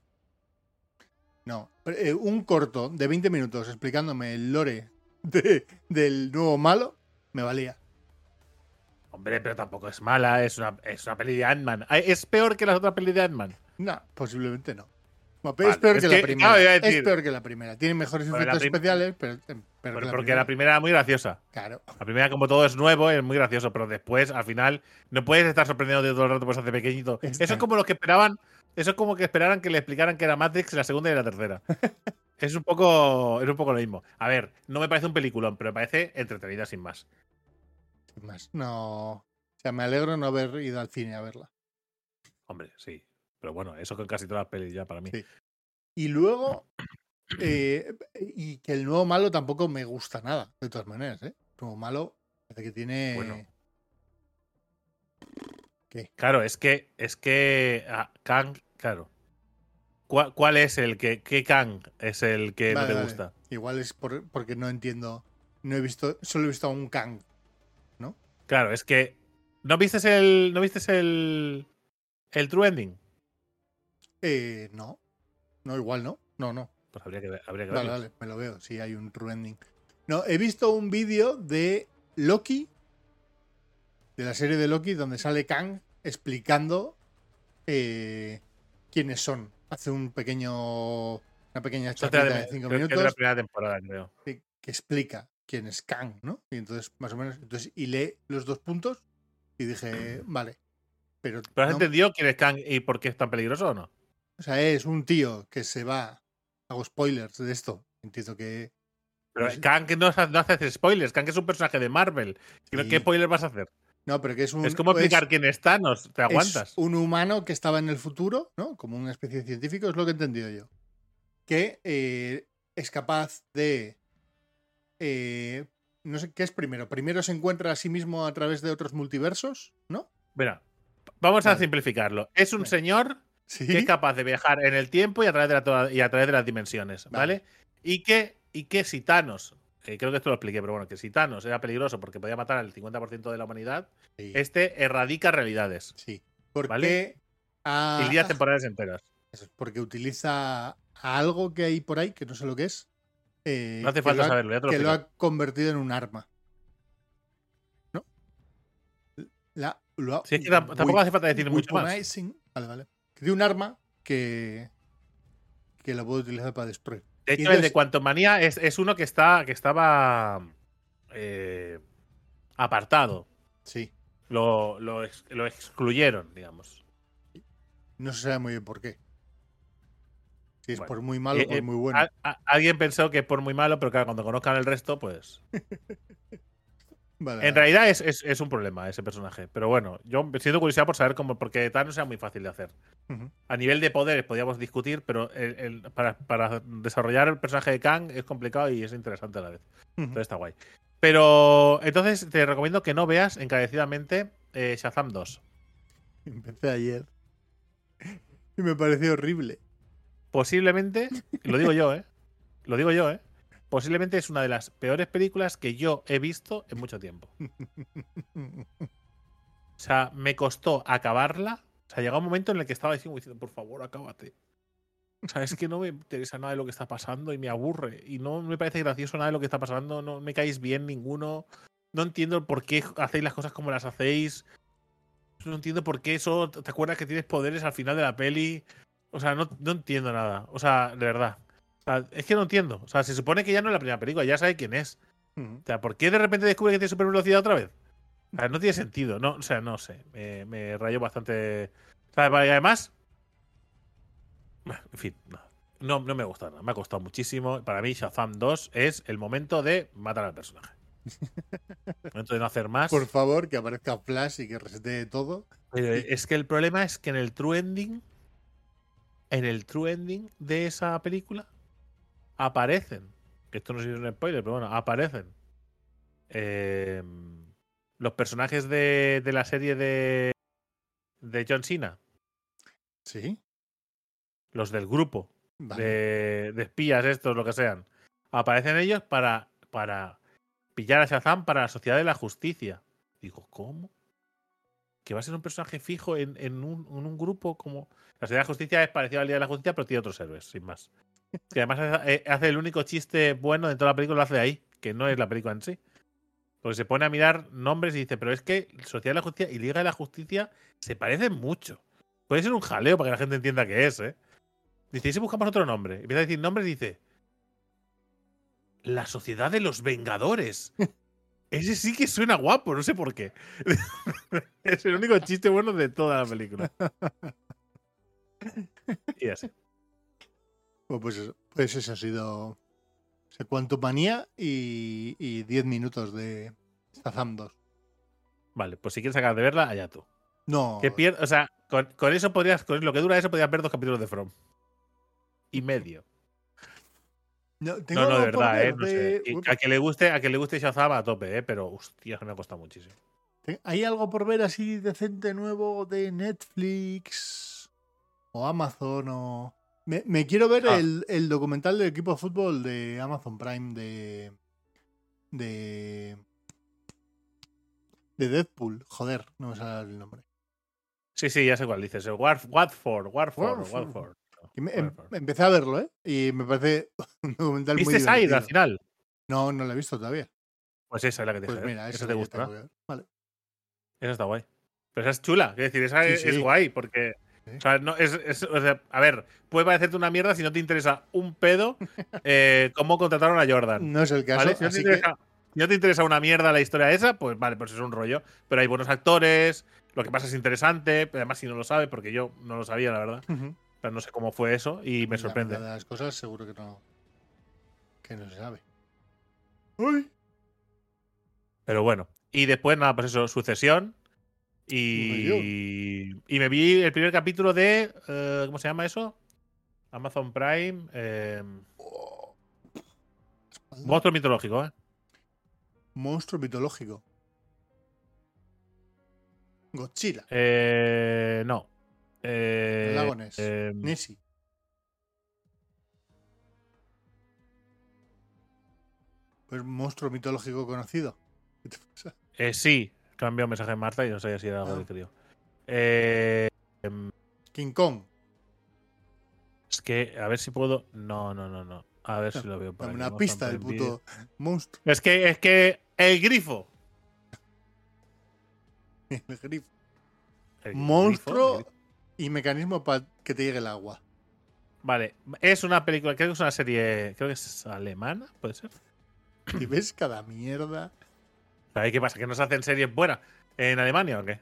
No. Eh, un corto de 20 minutos explicándome el lore de- del nuevo malo me valía. Hombre, pero tampoco es mala, es una, es una peli de Ant-Man. ¿Es peor que las otras pelis de Ant-Man? No, posiblemente no. Bueno, Vale, pero es peor es que, que, la primera. es peor que la primera. Tiene mejores Pero efectos especiales, pero, pero la porque primera. la primera era muy graciosa. Claro. La primera, como todo es nuevo, es muy gracioso, pero después, al final, no puedes estar sorprendido de todo el rato por hace pequeñito. Está. Eso es como los que esperaban, eso es como que esperaran que le explicaran que era Matrix la segunda y la tercera. <laughs> es un poco, es un poco lo mismo. A ver, no me parece un peliculón, pero me parece entretenida sin más. Sin más. No. O sea, me alegro no haber ido al cine a verla. Hombre, sí. Pero bueno, eso con casi todas las pelis ya para mí. Sí. Y luego. eh, y que el nuevo malo tampoco me gusta nada, de todas maneras, ¿eh? El nuevo malo parece que tiene. Bueno. ¿Qué? Claro, es que, es que ah, Kang, claro. ¿Cuál, cuál es el que, qué Kang es el que no te vale. gusta? Igual es por- porque no entiendo. No he visto. Solo he visto a un Kang. Claro, es que ¿no viste el, no viste el, el True Ending? Eh, no. No, igual no. No, no. Pues habría que, ver- habría que Vale, verlo. vale, me lo veo. Sí, hay un true ending. No, he visto un vídeo de Loki, de la serie de Loki, donde sale Kang explicando eh, quiénes son. Hace un pequeño, una pequeña es de chapita la- de cinco creo que es de la minutos primera temporada, creo. que, que explica quién es Kang, ¿no? Y entonces, más o menos, entonces, y lee los dos puntos y dije, vale. Pero, ¿Pero has no- entendido quién es Kang y por qué es tan peligroso o no? o sea, es un tío que se va. Hago spoilers de esto. Entiendo que Pero Pues- Kang no, no hace spoilers. Kang es un personaje de Marvel. ¿Qué- Sí. ¿Qué spoilers vas a hacer? No, pero que es un. es como explicar quién es Thanos. ¿Te es aguantas? un humano que estaba en el futuro, ¿no? Como una especie de científico, es lo que he entendido yo. Que eh, es capaz de. Eh, no sé qué es primero. Primero se encuentra a sí mismo a través de otros multiversos, ¿no? Mira, vamos a simplificarlo. Es un señor Sí. que es capaz de viajar en el tiempo y a través de, la- y a través de las dimensiones, ¿vale? Vale. Y, que, y que si Thanos eh, creo que esto lo expliqué, pero bueno, que si Thanos era peligroso porque podía matar al 50% de la humanidad, Sí. este erradica realidades. sí. Porque ¿Vale? a- Y líneas temporales enteras. Porque utiliza algo que hay por ahí, que no sé lo que es. Eh, No hace que falta lo ha- saberlo, ya te lo Que lo ha convertido en un arma. ¿No? La, lo ha Sí, es que tam- tampoco hace falta decir mucho más. Vale, vale. Que un arma que, que la puede utilizar para destruir. De hecho, el de Quantumania es, es uno que está que estaba eh, apartado. Sí. Lo, lo, ex- lo excluyeron, digamos. No se sabe muy bien por qué. Si es Bueno, por muy malo eh, o por eh, muy bueno. A- a- alguien pensó que por muy malo, pero claro, cuando conozcan el resto, pues. <laughs> Vale, En realidad es, es- es un problema ese personaje. Pero bueno, yo siento curiosidad por saber cómo. Porque Thanos era muy fácil de hacer. A nivel de poderes podíamos discutir, pero el- el- para, para desarrollar el personaje de Kang es complicado y es interesante a la vez. Entonces está guay. Pero entonces te recomiendo que no veas encarecidamente eh, Shazam 2. Empecé ayer. <laughs> Y me pareció horrible. Posiblemente, lo digo yo, ¿eh? Lo digo yo, ¿eh? Posiblemente es una de las peores películas que yo he visto en mucho tiempo. O sea, me costó acabarla. O sea, llegó un momento en el que estaba diciendo, por favor, acábate. O sea, es que no me interesa nada de lo que está pasando y me aburre. Y no me parece gracioso nada de lo que está pasando. No me caéis bien ninguno. No entiendo por qué hacéis las cosas como las hacéis. No entiendo por qué eso. ¿Te acuerdas que tienes poderes al final de la peli? O sea, no, no entiendo nada. O sea, de verdad. O sea, es que no entiendo. O sea, se supone que ya no es la primera película, ya sabe quién es. O sea, ¿por qué de repente descubre que tiene super velocidad otra vez? O sea, no tiene sentido. No, o sea, no sé. Me, me rayó bastante. O sea, además. En fin, no. No, no me ha gustado nada. Me ha costado muchísimo. Para mí, Shazam 2 es el momento de matar al personaje. El <laughs> momento de no hacer más. Por favor, que aparezca Flash y que resete todo. Es que el problema es que en el true ending. En el true ending de esa película. Aparecen. Que esto no es un spoiler, pero bueno, aparecen. eh, los personajes de, de la serie de. De John Cena. Sí. Los del grupo. Vale. De, de espías, estos, lo que sean. Aparecen ellos para. Para pillar a Shazam para la Sociedad de la Justicia. Digo, ¿cómo? Que va a ser un personaje fijo en, en un, en un grupo como. La Sociedad de la Justicia es parecido al Día de la Justicia, pero tiene otros héroes, sin más. Que además hace, eh, el único chiste bueno de toda la película, lo hace ahí, que no es la película en sí. Porque se pone a mirar nombres y dice, pero es que Sociedad de la Justicia y Liga de la Justicia se parecen mucho. Puede ser un jaleo para que la gente entienda qué es, ¿eh? Dice, ¿y si buscamos otro nombre? Empieza a decir nombres y dice, la Sociedad de los Vengadores. <laughs> Ese sí que suena guapo, no sé por qué. <laughs> es el único chiste bueno de toda la película. <laughs> y así. Pues, eso, pues eso ha sido. Quantumania y, y 10 minutos de Shazam 2. Vale, pues si quieres acabar de verla, allá tú. No. Que pier- o sea, con, con eso podrías, con lo que dura eso, podrías ver dos capítulos de From. Y medio. No, tengo No, no, de verdad, ver eh. No sé. A que le guste, a que le guste Shazam a tope, eh. Pero hostia, que me ha costado muchísimo. ¿Hay algo por ver así decente nuevo de Netflix o Amazon o. Me, me quiero ver Ah. el, el documental del equipo de fútbol de Amazon Prime de. de. de Deadpool. Joder, no me sale el nombre. Sí, sí, ya sé cuál dices. Watford, Watford, Watford. Em- empecé a verlo, ¿eh? Y me parece <laughs> un documental muy ¿Viste Side al final? No, no lo he visto todavía. Pues esa es la que te Pues mira, esa te que ver. Vale. Esa está guay. Pero esa es chula. Es decir, esa Sí, es, sí. es guay porque. O sea, no, es, es- o sea, a ver, puede parecerte una mierda si no te interesa un pedo <laughs> eh, cómo contrataron a Jordan. No es el caso, ¿vale? Si no, te que interesa, si no te interesa una mierda la historia esa, pues vale, pues es un rollo. Pero hay buenos actores, lo que pasa es interesante. pero Además, si no lo sabe, porque yo no lo sabía, la verdad. Ujú. Pero no sé cómo fue eso y me La sorprende. mitad de las cosas seguro que no. Que no se sabe. Uy. Pero bueno. Y después, nada, pues eso, sucesión. Y, y me vi el primer capítulo de. eh, ¿Cómo se llama eso? Amazon Prime. eh, monstruo mitológico, ¿eh? Monstruo mitológico. Godzilla. Eh, no. Eh, Dragones. eh, Pues monstruo mitológico conocido. ¿Qué te pasa? Eh, sí, cambió un mensaje en Marta y no sabía si era algo Ah. de crío. Eh, King Kong. es que, a ver si puedo. No, no, no, no. A ver si lo veo aquí. una pista del puto monstruo. Es que, es que el grifo. <laughs> El grifo. El Monstruo grifo, el y mecanismo para que te llegue el agua. Vale, es una película, creo que es una serie, creo que es alemana, puede ser. <clears throat> Y ves cada mierda. ¿Sabéis qué pasa? ¿Que no se hacen series buenas en Alemania o qué?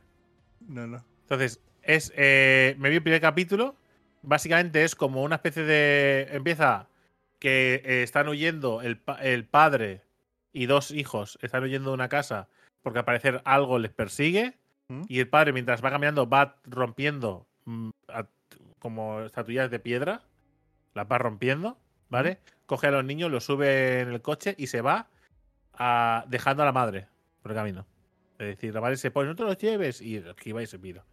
No, no. Entonces, es, eh, me vi el primer capítulo. Básicamente es como una especie de. Empieza que eh, están huyendo el, pa- el padre y dos hijos están huyendo de una casa porque al parecer algo les persigue. ¿Mm? Y el padre, mientras va caminando, va rompiendo a- como estatuillas de piedra. Las va rompiendo, ¿vale? Coge a los niños, los sube en el coche y se va a- dejando a la madre por el camino. Es decir, la madre se pone, no te los lleves y esquiva y se pira.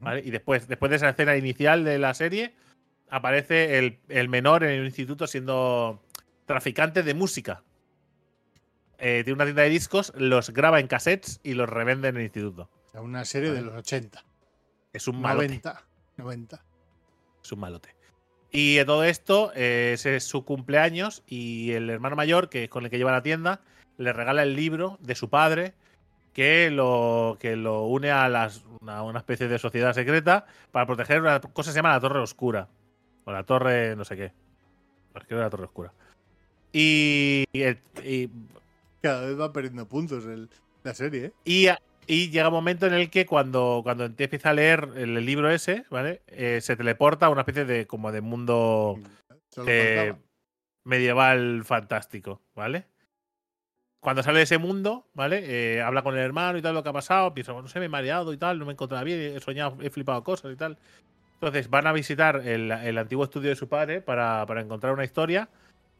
¿vale? Y después, después de esa escena inicial de la serie, aparece el, el menor en el instituto siendo traficante de música. Eh, tiene una tienda de discos, los graba en cassettes y los revende en el instituto. O sea, una serie de los 80. Es un malote. 90. 90. Es un malote. Y de todo esto, eh, ese es su cumpleaños y el hermano mayor, que es con el que lleva la tienda, le regala el libro de su padre que lo, que lo une a, las, a una especie de sociedad secreta para proteger una cosa que se llama la Torre Oscura. O la Torre no sé qué. Pues creo que la Torre Oscura. Y, y y Cada vez va perdiendo puntos el- la serie, ¿eh? Y, y llega un momento en el que cuando, cuando te empieza a leer el, libro ese, ¿vale? Eh, se teleporta a una especie de como de mundo eh, medieval fantástico, ¿vale? Cuando sale de ese mundo, ¿vale? Eh, habla con el hermano y tal, lo que ha pasado, piensa, no sé, me he mareado y tal, no me he encontrado bien, he soñado, he flipado cosas y tal. Entonces van a visitar el, el antiguo estudio de su padre para, para encontrar una historia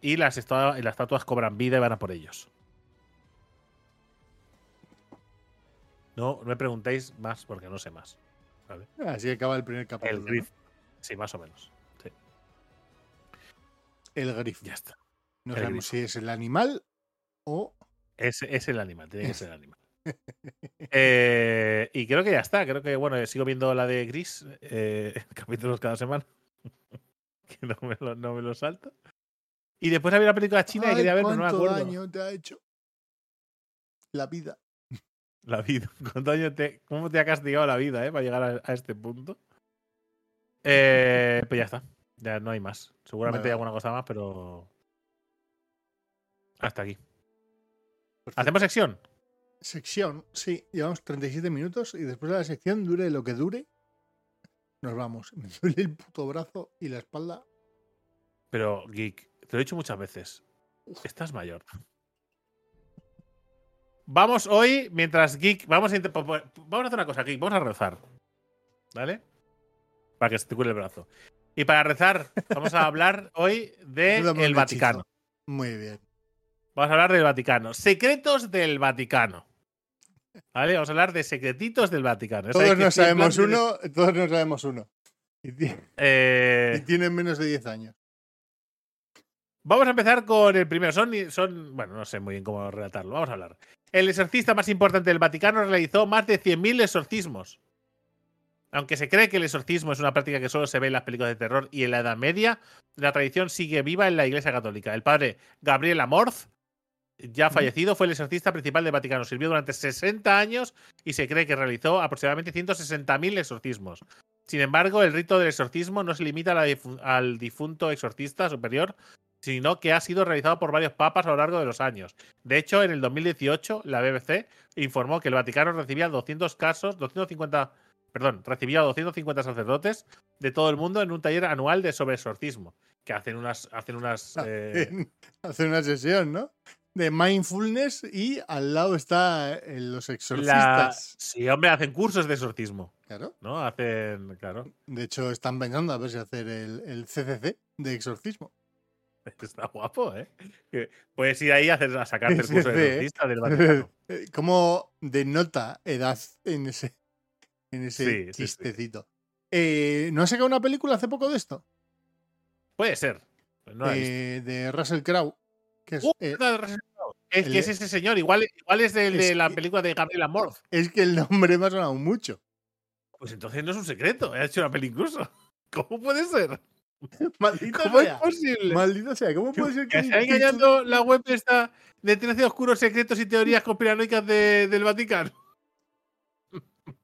y las, y las estatuas cobran vida y van a por ellos. No, no me preguntéis más porque no sé más. ¿vale? Así acaba el primer capítulo. El ¿no? grifo. Sí, más o menos. Sí, El grifo. ya está. No el sabemos si es el animal o. Es, es el animal, tiene que <laughs> ser el animal. Eh, y creo que ya está. Creo que, bueno, sigo viendo la de Gris, eh, <laughs> capítulos cada semana. <laughs> que no me, lo, no me lo salto. Y después había una película china que Ay, quería ver, pero no me ¿Cuánto acuerdo. daño te ha hecho la vida? La vida. <laughs> ¿Cuánto años te, ¿Cómo te ha castigado la vida, eh? Para llegar a, a este punto. Eh, pues ya está. Ya no hay más. Seguramente Vale, hay alguna cosa más, pero. Hasta aquí. Perfecto. ¿Hacemos sección? Sección, sí, llevamos 37 minutos y después de la sección, dure lo que dure, nos vamos. <laughs> Me duele el puto brazo y la espalda. Pero, Geek, te lo he dicho muchas veces. Estás mayor. Vamos hoy, mientras Geek. Vamos a, vamos hacer una cosa, Geek. Vamos a rezar. ¿Vale? Para que se te cure el brazo. Y para rezar, vamos a hablar <laughs> hoy de Dame un el Vaticano. hechizo. Muy bien. Vamos a hablar del Vaticano. Secretos del Vaticano. ¿Vale? Vamos a hablar de secretitos del Vaticano. Todos ¿Sabéis que no sabemos de- uno, todos no sabemos uno. Y, Eh, tienen menos de 10 años. Vamos a empezar con el primero. Son, son, bueno, no sé muy bien cómo relatarlo. Vamos a hablar. El exorcista más importante del Vaticano realizó más de 100.000 exorcismos. Aunque se cree que el exorcismo es una práctica que solo se ve en las películas de terror y en la Edad Media, la tradición sigue viva en la Iglesia Católica. El padre Gabriel Amorth, ya fallecido, fue el exorcista principal del Vaticano. Sirvió durante 60 años y se cree que realizó aproximadamente 160.000 exorcismos. Sin embargo, el rito del exorcismo no se limita a la difu- al difunto exorcista superior, sino que ha sido realizado por varios papas a lo largo de los años. De hecho, en el 2018, la BBC informó que el Vaticano recibía 200 casos, 250, perdón, recibía a 250 sacerdotes de todo el mundo en un taller anual de sobreexorcismo, que hacen unas, hacen unas, <laughs> eh, Hace una sesión, ¿no? De mindfulness y al lado está eh, los la- exorcistas. sí, hombre, hacen cursos de exorcismo, Claro. ¿no? Hacen, claro, De hecho, están pensando a ver si hacer el, el CCC de exorcismo. <laughs> está guapo, ¿eh? Puedes ir ahí a, hacer, a sacarte el curso de exorcista del <laughs> Vaticano. Eh, ¿Cómo denota edad en ese, en ese Sí, sí, sí. chistecito? Eh, ¿No ha sacado una película hace poco de esto? Puede ser. no he. Eh, de Russell Crowe. Que es, ¡Uh! eh, ese señor, igual, igual es el Es de la que- película de Gabriel Amorth. Es que el nombre me ha sonado mucho. Pues entonces no es un secreto, ha hecho una peli incluso. <laughs> ¿Cómo puede ser? <laughs> Maldito ¿Cómo es posible? Maldito sea, ¿cómo puede ser Que que está engañando la web esta de 13 oscuros secretos y teorías conspiranoicas de- del Vaticano. <laughs>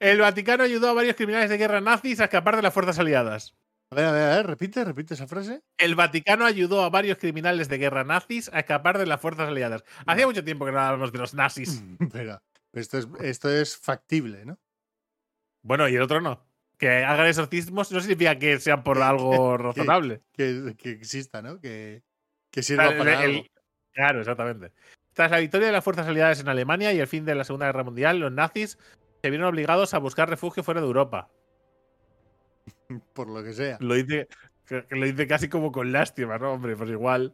El Vaticano ayudó a varios criminales de guerra nazis a escapar de las fuerzas aliadas. A ver, a ver, a ver, repite, repite esa frase. El Vaticano ayudó a varios criminales de guerra nazis a escapar de las fuerzas aliadas. Hacía mucho tiempo que no hablábamos de los nazis. <laughs> Pero esto es, esto es factible, ¿no? Bueno, y el otro no. Que hagan exorcismos no significa que sean por <laughs> algo razonable. Que, que exista, ¿no? Que, que sirva El- para el- algo. claro, exactamente. Tras la victoria de las fuerzas aliadas en Alemania y el fin de la Segunda Guerra Mundial, los nazis se vieron obligados a buscar refugio fuera de Europa. <laughs> Por lo que sea. Lo dice, lo dice casi como con lástima, ¿no? Hombre, pues igual.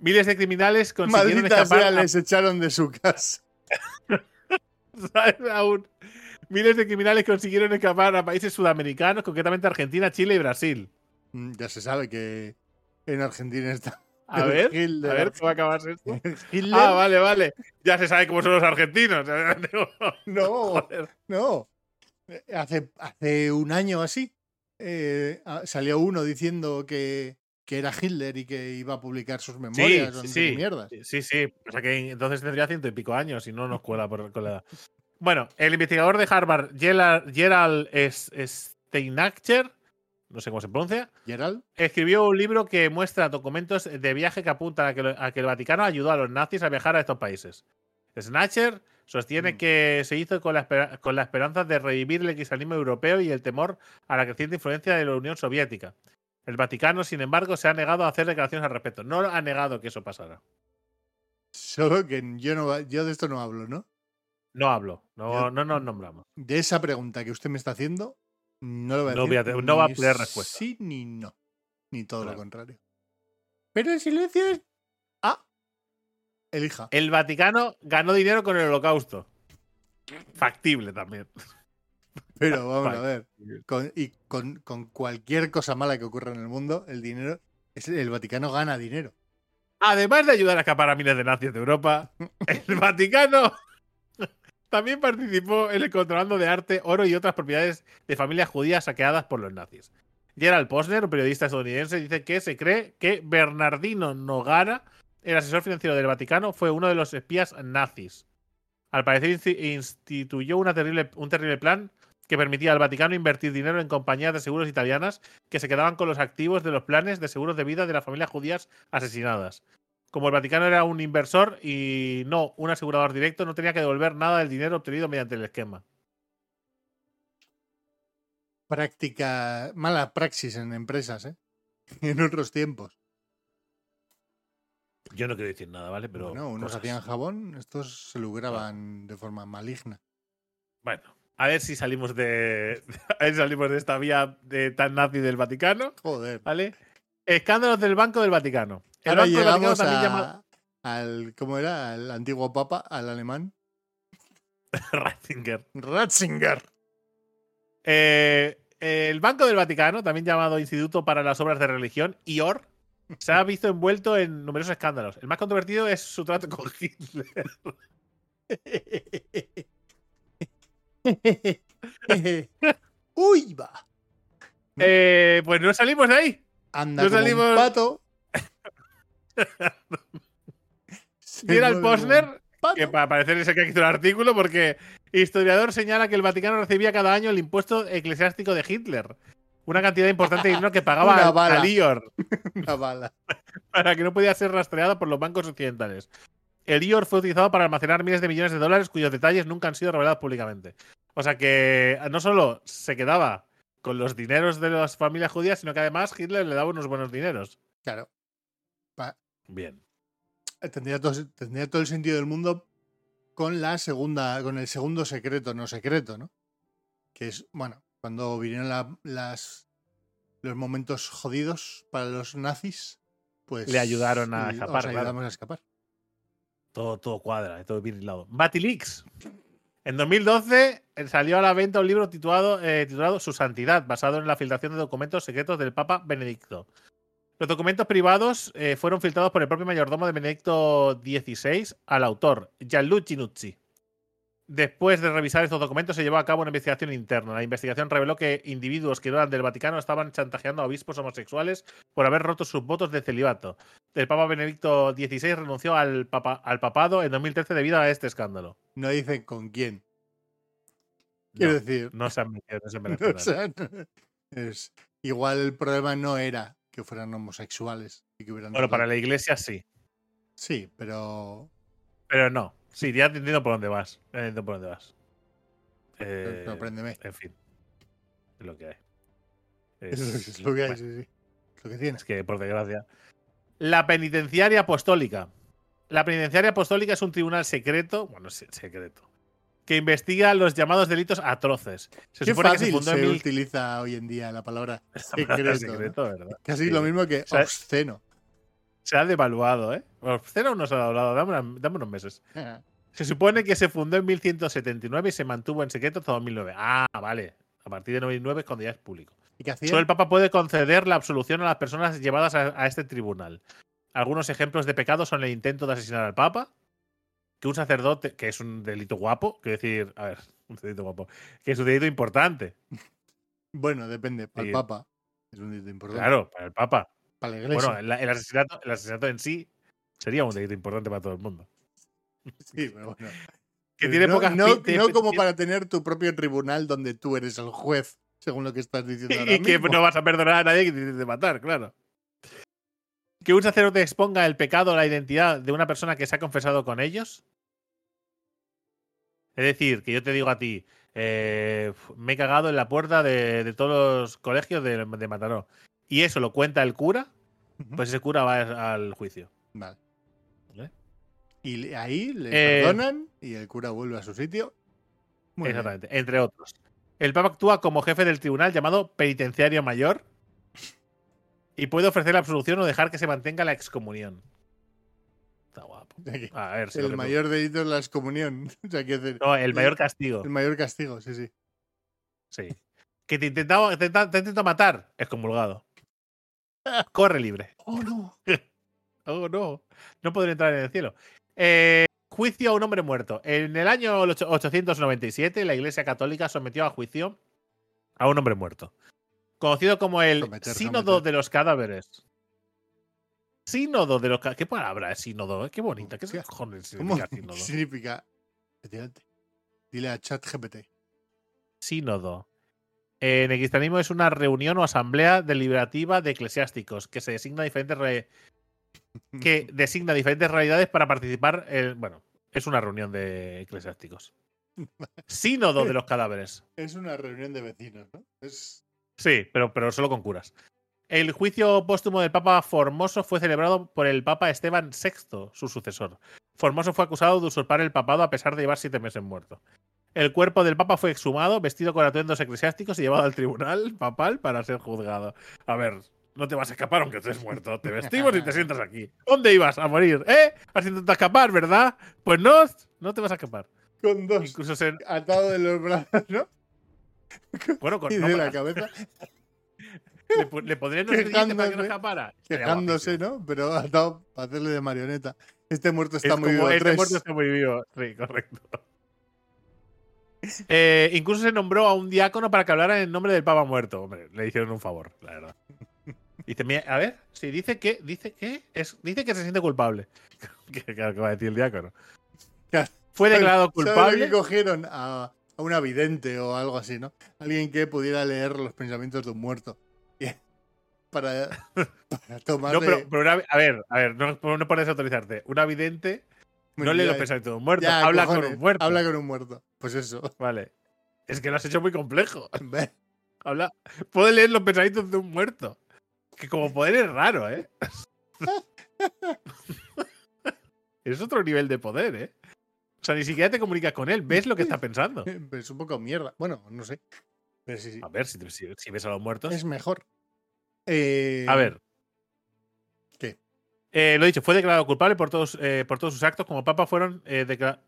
Miles de criminales consiguieron Maldita escapar. a- les echaron de su casa. <laughs> ¿sabes? Aún. Miles de criminales consiguieron escapar a países sudamericanos, concretamente Argentina, Chile y Brasil. Mm, Ya se sabe que en Argentina está. A ver, de a ver, ¿cómo va a acabar esto? <laughs> Hitler. Ah, vale, vale. Ya se sabe cómo son los argentinos. <laughs> No, Joder. no. Hace, hace un año así eh, ah, salió uno diciendo que, que era Hitler y que iba a publicar sus memorias. sí, qué sí. mierdas. Sí, sí. O sea que entonces tendría ciento y pico años y no nos cuela por, con la edad. Bueno, el investigador de Harvard, Gerald, Gerald Steinacher, no sé cómo se pronuncia, Gerald, escribió un libro que muestra documentos de viaje que apuntan a que, lo- a que el Vaticano ayudó a los nazis a viajar a estos países. Snatcher sostiene Mm. que se hizo con la, con la esperanza de revivir el cristianismo europeo y el temor a la creciente influencia de la Unión Soviética. El Vaticano, sin embargo, se ha negado a hacer declaraciones al respecto. No ha negado que eso pasara. solo que yo, no, yo de esto no hablo, ¿no? No hablo, no, no nos nombramos. De esa pregunta que usted me está haciendo, no lo voy a No decir. voy a te- no va a tener respuesta. Sí ni no. Ni todo Claro. lo contrario. Pero el silencio es. Ah. Elija. El Vaticano ganó dinero con el holocausto. Factible también. Pero vamos a ver. con- y con, con cualquier cosa mala que ocurra en el mundo, el dinero. El Vaticano gana dinero. Además de ayudar a escapar a miles de nazis de Europa, <laughs> el Vaticano también participó en el contrabando de arte, oro y otras propiedades de familias judías saqueadas por los nazis. Gerald Posner, un periodista estadounidense, dice que se cree que Bernardino Nogara, el asesor financiero del Vaticano, fue uno de los espías nazis. Al parecer insti- instituyó terrible, un terrible plan que permitía al Vaticano invertir dinero en compañías de seguros italianas que se quedaban con los activos de los planes de seguros de vida de las familias judías asesinadas. Como el Vaticano era un inversor y no un asegurador directo, no tenía que devolver nada del dinero obtenido mediante el esquema. Práctica. Mala praxis en empresas, ¿eh? <laughs> En otros tiempos. Yo no quiero decir nada, ¿vale? Pero bueno, unos cosas. hacían jabón, estos se lograban de forma maligna. Bueno, a ver si salimos de <laughs> a ver si salimos de esta vía de tan nazi del Vaticano, Joder. ¿vale? Escándalos del Banco del Vaticano. Ahora llegamos a- llama al. ¿Cómo era? Al antiguo papa, al alemán. <laughs> Ratzinger. Ratzinger. Eh, el Banco del Vaticano, también llamado Instituto para las Obras de Religión, IOR, se ha visto envuelto en numerosos escándalos. El más controvertido es su trato con <laughs> Hitler. <laughs> Uy, va. Eh, pues no salimos de ahí. Anda No salimos- un pato. <laughs> Gerald Posner, que para parecer es el que ha el artículo, porque historiador señala que el Vaticano recibía cada año el impuesto eclesiástico de Hitler. Una cantidad importante de dinero que pagaba <laughs> Una al, bala. al IOR <laughs> Una bala. para que no podía ser rastreado por los bancos occidentales. El IOR fue utilizado para almacenar miles de millones de dólares cuyos detalles nunca han sido revelados públicamente. O sea que no solo se quedaba con los dineros de las familias judías, sino que además Hitler le daba unos buenos dineros. Claro. Bien. Tendría todo, tendría todo el sentido del mundo con la segunda, con el segundo secreto, no secreto, ¿no? Que es, bueno, cuando vinieron la- las los momentos jodidos para los nazis, pues Le ayudaron a escapar, os claro. ayudamos a escapar. Todo, todo cuadra, todo bien hilado. Batilix. En 2012 eh, salió a la venta un libro titulado, eh, titulado Su Santidad, basado en la filtración de documentos secretos del Papa Benedicto. Los documentos privados eh, fueron filtrados por el propio mayordomo de Benedicto XVI al autor, Gianluigi Nucci. Después de revisar estos documentos, se llevó a cabo una investigación interna. La investigación reveló que individuos que no eran del Vaticano estaban chantajeando a obispos homosexuales por haber roto sus votos de celibato. El Papa Benedicto XVI renunció al, papa- al papado en 2013 debido a este escándalo. No dicen con quién. Quiero No, decir, no se han metido, <laughs> no se han o metido. sea, no- es, igual el problema no era que fueran homosexuales y que hubieran Bueno, para la iglesia sí, Sí, pero pero no. Sí, ya te entiendo por dónde vas. Ya entiendo por dónde vas. Eh, sorpréndeme. en fin, es lo que hay. <laughs> Es- es lo que hay, bueno, sí, sí. Es lo que tienes. Es que, por desgracia. La penitenciaria apostólica. La penitenciaria apostólica es un tribunal secreto, bueno, se- secreto, que investiga los llamados delitos atroces. Se Qué supone que se fácil fundó se, en utiliza hoy en día la palabra <laughs> Palabra secreto. ¿no? secreto, ¿verdad? Casi Sí. lo mismo que O sea, obsceno. Se ha devaluado, ¿eh? Obsceno no se ha devaluado, dame, una- dame unos meses. Se supone que se fundó en 1179 y se mantuvo en secreto hasta 2009. Ah, vale. A partir de 2009 es cuando ya es público. ¿Y qué hacía? Solo el Papa puede conceder la absolución a las personas llevadas a, a este tribunal. Algunos ejemplos de pecado son el intento de asesinar al Papa, que un sacerdote, que es un delito guapo, quiero decir, a ver, un delito guapo, que es un delito importante. <laughs> Bueno, depende. Para el Papa es un delito importante. Claro, para el Papa. Para la iglesia. Bueno, el, el asesinato, el asesinato en sí sería un delito importante para todo el mundo. <laughs> sí, pero bueno. Que tiene no, pocas no, no como para tener tu propio tribunal donde tú eres el juez, según lo que estás diciendo <laughs> ahora Y que mismo. no vas a perdonar a nadie que te intente matar, claro. Que un sacerdote exponga el pecado o la identidad de una persona que se ha confesado con ellos. Es decir, que yo te digo a ti, eh, me he cagado en la puerta de, de todos los colegios de, de Mataró. Y eso lo cuenta el cura, pues ese cura va al juicio. Vale. ¿Vale? Y ahí le Eh, perdonan y el cura vuelve a su sitio. Muy bien. Exactamente, entre otros. El Papa actúa como jefe del tribunal llamado penitenciario mayor <laughs> y puede ofrecer la absolución o dejar que se mantenga la excomunión. Está guapo. O sea que A ver, si lo el mayor delito es la excomunión. <laughs> O sea, quiero decir, No, el mayor castigo. el mayor castigo, sí, sí. Sí. Que te intentaba, te, intenta- te intenta matar, excomulgado. Corre libre. <laughs> Oh, no. <laughs> Oh, no. No podré entrar en el cielo. Eh, juicio a un hombre muerto. En el año ocho- 897, la Iglesia Católica sometió a juicio a un hombre muerto. Conocido como el Someter, Sínodo someter. de los Cadáveres. Sínodo de los Cadáveres. ¿Qué palabra es sínodo? eh? Qué bonita. ¿Qué cojones ¿Cómo significa sínodo? significa? Dile a ChatGPT. Sínodo. En el cristianismo es una reunión o asamblea deliberativa de eclesiásticos que se designa diferentes re- que <laughs> designa diferentes realidades para participar. en- bueno, es una reunión de eclesiásticos. Sínodo de los cadáveres. Es una reunión de vecinos, ¿no? Es... Sí, pero, pero solo con curas. El juicio póstumo del Papa Formoso fue celebrado por el Papa Esteban VI, su sucesor. Formoso fue acusado de usurpar el papado a pesar de llevar siete meses muerto. El cuerpo del Papa fue exhumado, vestido con atuendos eclesiásticos y llevado al tribunal papal para ser juzgado. A ver, no te vas a escapar aunque estés muerto. Te vestimos y te sientas aquí. ¿Dónde ibas a morir? ¿Eh? Has intentado escapar, ¿verdad? Pues no, no te vas a escapar. Con dos Incluso se... atado de los brazos, ¿no? Bueno, con, Y de la cabeza, <laughs> le, le unos grilletes para que no escapara. Quejándose. ¿no? Pero atado para hacerle de marioneta. Este muerto está Es muy vivo. este muerto está muy vivo. Sí, correcto. Eh, incluso se nombró a un diácono para que hablara en nombre del Papa muerto. Hombre, le hicieron un favor, la verdad. Dice, mira, a ver, sí, dice que, dice que, es, dice que se siente culpable. <laughs> ¿Qué, qué va a decir el diácono? Fue declarado ¿Sabes lo culpable. que cogieron a, a una vidente o algo así, ¿no? Alguien que pudiera leer los pensamientos de un muerto. Para, para tomarle... No, pero, pero una- a ver, a ver, no, no puedes autorizarte. Una vidente no lee los pensamientos de un muerto, Ya, habla cojones, con un muerto. Habla con un muerto. Pues eso. Vale. Es que lo has hecho muy complejo. <laughs> Habla, puede leer los pensamientos de un muerto. Que como poder es raro, ¿eh? <laughs> es otro nivel de poder, ¿eh? O sea, ni siquiera te comunicas con él, ves lo que está pensando. <laughs> es un poco mierda. Bueno, no sé. Pero sí, sí. A ver, si- si ves a los muertos. Es mejor. Eh, A ver. ¿Qué? Eh, lo dicho, fue declarado culpable por todos, eh, por todos sus actos como papa fueron eh, decla-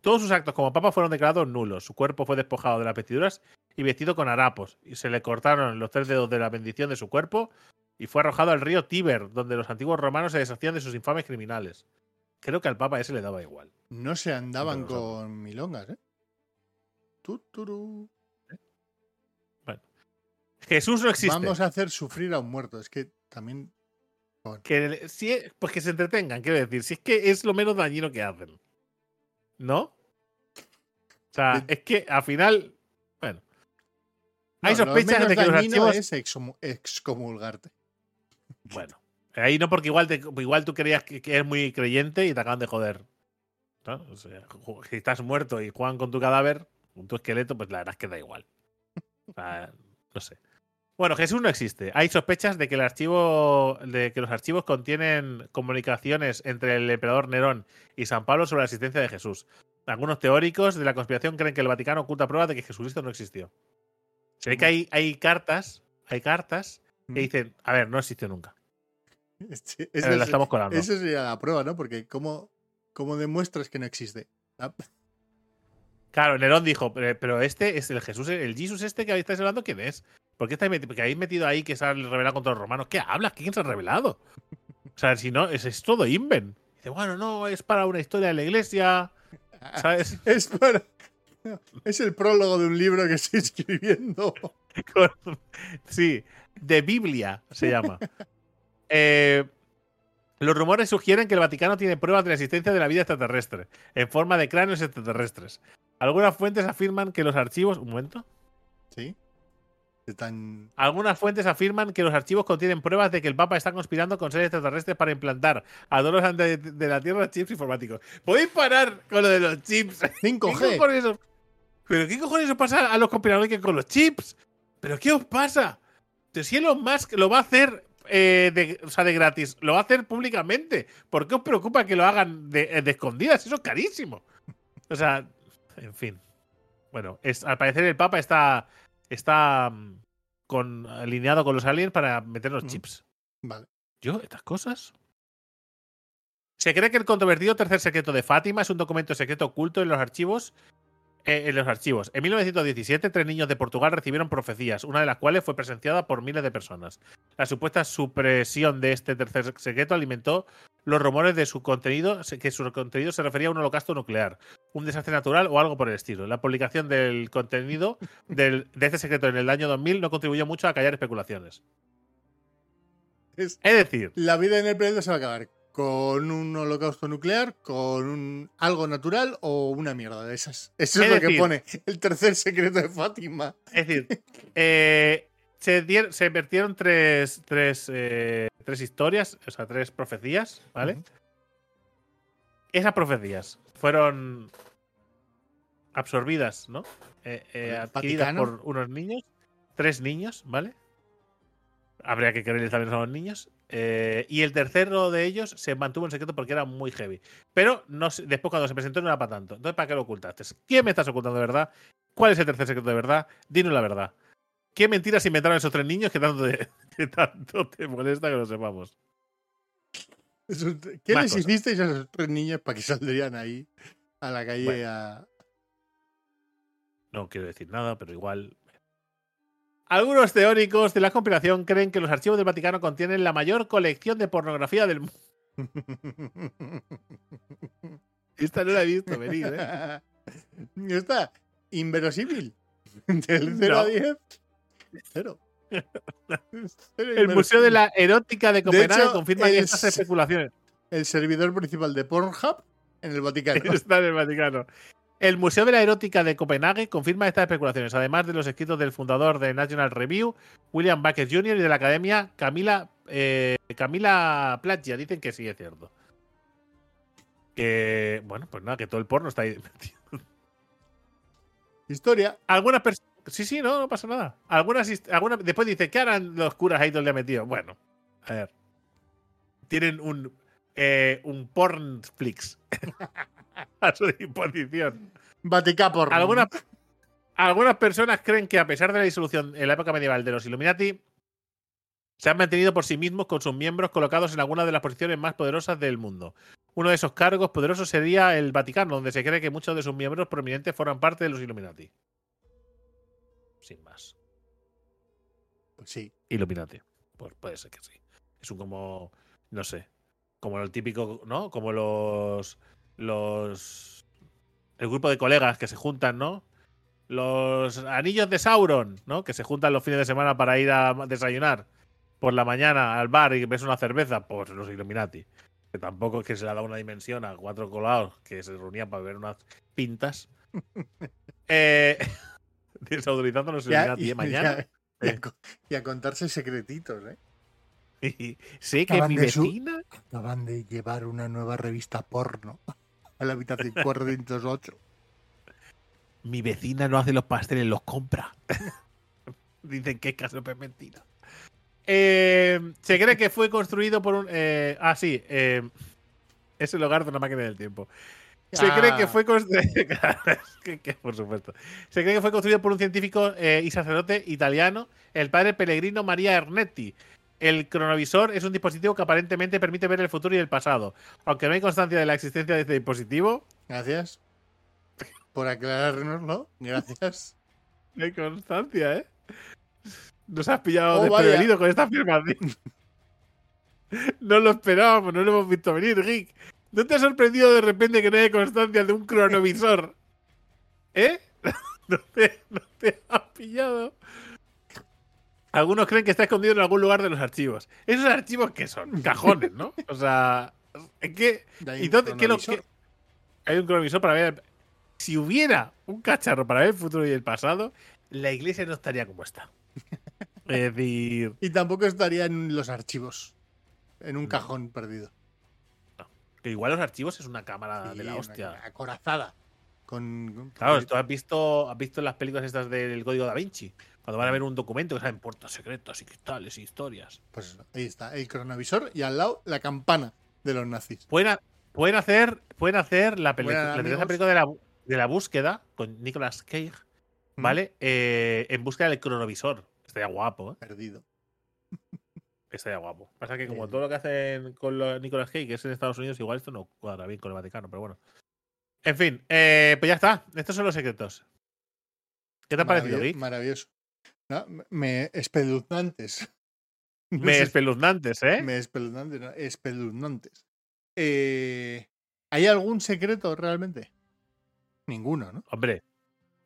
Todos sus actos como papa fueron declarados nulos. Su cuerpo fue despojado de las vestiduras y vestido con harapos. Y se le cortaron los tres dedos de la bendición de su cuerpo y fue arrojado al río Tíber, donde los antiguos romanos se deshacían de sus infames criminales. Creo que al Papa ese le daba igual. No se andaban con milongas, ¿eh? Tuturu. Jesús no existe. Vamos a hacer sufrir a un muerto. Es que también. Que, si es- pues que se entretengan, quiero decir. Si es que es lo menos dañino que hacen. ¿No? O sea, De- es que al final. Bueno. Hay lo sospechas menos de que los archivos. es excomulgarte. Bueno. Ahí no, porque igual, te, igual tú creías que, que eres muy creyente y te acaban de joder. ¿no? O sea, si estás muerto y juegan con tu cadáver, con tu esqueleto, pues la verdad es que da igual. O sea, no sé. Bueno, Jesús no existe. Hay sospechas de que el archivo, de que los archivos contienen comunicaciones entre el emperador Nerón y San Pablo sobre la existencia de Jesús. Algunos teóricos de la conspiración creen que el Vaticano oculta pruebas de que Jesucristo no existió. Se ve que hay, hay cartas, hay cartas que Mm. dicen, a ver, no existió nunca. <laughs> Pero ese- la estamos colando. Esa sería la prueba, ¿no? Porque ¿cómo, cómo demuestras que no existe? <laughs> Claro, Nerón dijo, pero, este es el Jesús, el Jesús este que estáis hablando, ¿quién es? ¿Por qué estáis metido? Porque habéis metido ahí que se ha revelado contra los romanos. ¿Qué hablas? ¿Quién se ha revelado? O sea, si no, es, es todo invent. Dice, bueno, no, es para una historia de la iglesia. ¿Sabes? <laughs> Es para. Es el prólogo de un libro que estoy escribiendo. <laughs> Sí, de Biblia se llama. Eh, los rumores sugieren que el Vaticano tiene pruebas de la existencia de la vida extraterrestre, en forma de cráneos extraterrestres. Algunas fuentes afirman que los archivos. Un momento. Sí. Están. Algunas fuentes afirman que los archivos contienen pruebas de que el Papa está conspirando con seres extraterrestres para implantar a todos los de, de la Tierra chips informáticos. ¿Podéis parar con lo de los chips? <laughs> ¿Qué 5G. cojones os- ¿Pero qué cojones os pasa a los conspiradores que con los chips? ¿Pero qué os pasa? Si Elon Musk lo va a hacer eh, de, o sea, de gratis, lo va a hacer públicamente. ¿Por qué os preocupa que lo hagan de, de escondidas? Eso es carísimo. O sea, en fin. Bueno, es, al parecer el Papa está, está mm, con, alineado con los aliens para meter los Mm. chips. Vale. ¿Yo? ¿Estas cosas? Se cree que el controvertido tercer secreto de Fátima es un documento secreto oculto en los archivos. eh, en los archivos. En 1917, tres niños de Portugal recibieron profecías, una de las cuales fue presenciada por miles de personas. La supuesta supresión de este tercer secreto alimentó los rumores de su contenido, que su contenido se refería a un holocausto nuclear, un desastre natural o algo por el estilo. La publicación del contenido <laughs> del- de este secreto en el año 2000 no contribuyó mucho a callar especulaciones. Es- Es decir, La vida en el planeta se va a acabar con un holocausto nuclear, con un algo natural o una mierda de esas. Eso es Es lo que pone el tercer secreto de Fátima. Es decir, eh, se, dier- se vertieron tres, tres, eh, tres historias, o sea, tres profecías, ¿vale? Esas profecías fueron absorbidas, ¿no? Eh, eh, ¿El adquiridas Vaticano? por unos niños, tres niños, ¿vale? Habría que creerles también a los niños. Eh, y el tercero de ellos se mantuvo en secreto porque era muy heavy. Pero no después cuando se presentó no era para tanto. Entonces, ¿para qué lo ocultaste? ¿Quién me estás ocultando de verdad? ¿Cuál es el tercer secreto de verdad? Dinos la verdad. ¿Qué mentiras inventaron esos tres niños que tanto te, <laughs> que tanto te molesta que lo sepamos? ¿Qué Más les cosas. hicisteis a esos tres niños para que <laughs> saldrían ahí a la calle Bueno. a. No quiero decir nada, pero igual. Algunos teóricos de la conspiración creen que los archivos del Vaticano contienen la mayor colección de pornografía del mundo. <laughs> Esta no la he visto venir, ¿eh? Está inverosímil. Del 0 No. a 10. Cero. <laughs> El Museo de la Erótica de Copenhague hecho, confirma estas especulaciones. El servidor principal de Pornhub en el Vaticano. <laughs> Está en el Vaticano. El Museo de la Erótica de Copenhague confirma estas especulaciones, además de los escritos del fundador de National Review, William Bucket Jr., y de la academia Camila, eh, Camila Plaggia. Dicen que sí es cierto. Que, bueno, pues nada, que todo el porno está ahí <laughs> metido. Historia. Algunas personas. Sí, sí, no, no pasa nada. Algunas, Después dice, ¿qué harán los curas ahí todo el día metidos? Bueno, a ver. Tienen un. Eh, un Pornflix <laughs> a su disposición. Vaticapor. Algunas, algunas personas creen que a pesar de la disolución en la época medieval de los Illuminati, se han mantenido por sí mismos con sus miembros colocados en alguna de las posiciones más poderosas del mundo. Uno de esos cargos poderosos sería el Vaticano, donde se cree que muchos de sus miembros prominentes forman parte de los Illuminati. Sin más. Pues sí. Illuminati. Pues puede ser que sí. Es un como, no sé, como el típico, ¿no? Como los, los, el grupo de colegas que se juntan, ¿no? Los anillos de Sauron, ¿no? Que se juntan los fines de semana para ir a desayunar por la mañana al bar y ves una cerveza, pues los Illuminati. Que tampoco es que se le ha dado una dimensión a cuatro colados que se reunían para ver unas pintas. <laughs> eh, <laughs> los Ya- Illuminati, ¿eh? mañana. y a- y co- y a contarse secretitos, ¿eh? <laughs> Y sé que mi su- vecina. Acaban de llevar una nueva revista porno a la habitación 408. <laughs> Mi vecina no hace los pasteles, los compra. Dicen que es caso es mentira. Eh, se cree que fue construido por un. eh, ah, sí. eh, es el hogar de una máquina del tiempo. Se cree que Ah. fue construido. <laughs> por supuesto. Se cree que fue construido por un científico eh, y sacerdote italiano, el padre Pellegrino María Ernetti. El cronovisor es un dispositivo que aparentemente permite ver el futuro y el pasado. Aunque no hay constancia de la existencia de este dispositivo, Gracias por aclarárnoslo. Gracias. No <laughs> hay constancia, ¿eh? Nos has pillado Oh, desprevenido con esta afirmación. <laughs> No lo esperábamos, no lo hemos visto venir, Rick. ¿No te ha sorprendido de repente que no haya constancia de un cronovisor? ¿Eh? <laughs> ¿No te, no te has pillado? Algunos creen que está escondido en algún lugar de los archivos. ¿Esos archivos qué son? Cajones, ¿no? O sea, ¿en qué? ¿Y dónde- qué lo- cronovisor. qué- Hay un cronovisor para ver. Si hubiera un cacharro para ver el futuro y el pasado, la iglesia no estaría como está. <laughs> Es decir, Y tampoco estaría en los archivos. En un cajón perdido. Que igual los archivos es una cámara Sí, de la hostia. acorazada. Con, con- Claro, tú has visto, has visto las películas estas del código da Vinci. Cuando van a ver un documento que saben puertas secretas y cristales y historias. Pues ahí está, el cronovisor y al lado la campana de los nazis. Pueden, ha- pueden hacer, pueden hacer la, Bueno, la película de la, de la búsqueda con Nicolas Cage, Mm. ¿vale? Eh, en búsqueda del cronovisor. Estaría guapo, ¿eh? Perdido. Estaría guapo. Pasa que como todo lo que hacen con los Nicolas Cage, que es en Estados Unidos, igual esto no cuadra bien con el Vaticano, pero bueno. En fin, eh, pues ya está. Estos son los secretos. ¿Qué te ha parecido, Rick? Maravilloso. No, me- me espeluznantes. No <laughs> Me sé- espeluznantes, ¿eh? me espeluznantes, no, espeluznantes. Eh, ¿Hay algún secreto realmente? Ninguno, ¿no? Hombre,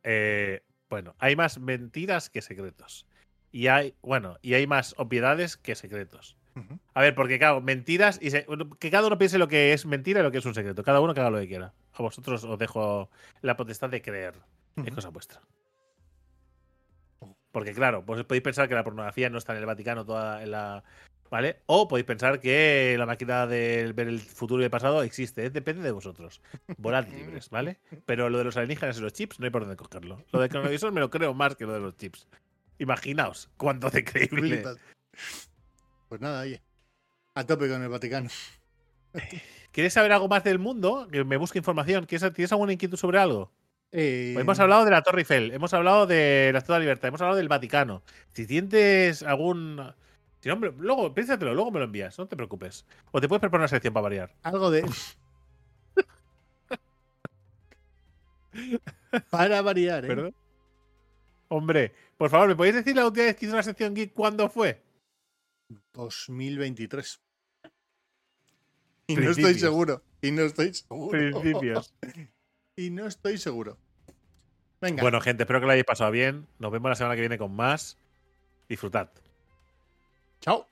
eh, bueno, hay más mentiras que secretos. Y hay, bueno, y hay más obviedades que secretos. A ver, porque claro, mentiras y se- que cada uno piense lo que es mentira y lo que es un secreto. Cada uno que haga lo que quiera. A vosotros os dejo la potestad de creer. Es Ujú. cosa vuestra. Porque claro, pues podéis pensar que la pornografía no está en el Vaticano toda en la. ¿Vale? O podéis pensar que la máquina de ver el futuro y el pasado existe. ¿eh? Depende de vosotros. Volad <laughs> libres, ¿vale? Pero lo de los alienígenas y los chips no hay por dónde cogerlo. Lo del cronovisor me lo creo más que lo de los chips. Imaginaos cuánto de creíble. Pues nada, oye. A tope con el Vaticano. <laughs> ¿Quieres saber algo más del mundo? Que me busque información. ¿Quieres- ¿Tienes alguna inquietud sobre algo? Eh, Pues hemos hablado de la Torre Eiffel, hemos hablado de la Estatua de la Libertad, hemos hablado del Vaticano. Si tienes algún. Si no, hombre, luego, piénsatelo, luego me lo envías, no te preocupes. O te puedes preparar una sección para variar. Algo de. <laughs> Para variar, ¿eh? ¿Perdón? Hombre, por favor, ¿me podéis decir la última vez que hice una sección geek cuándo fue? 2023. Y no estoy seguro. Y no estoy seguro. Principios. <laughs> Y no estoy seguro. Venga. Bueno, gente, espero que lo hayáis pasado bien. Nos vemos la semana que viene con más. Disfrutad. Chao.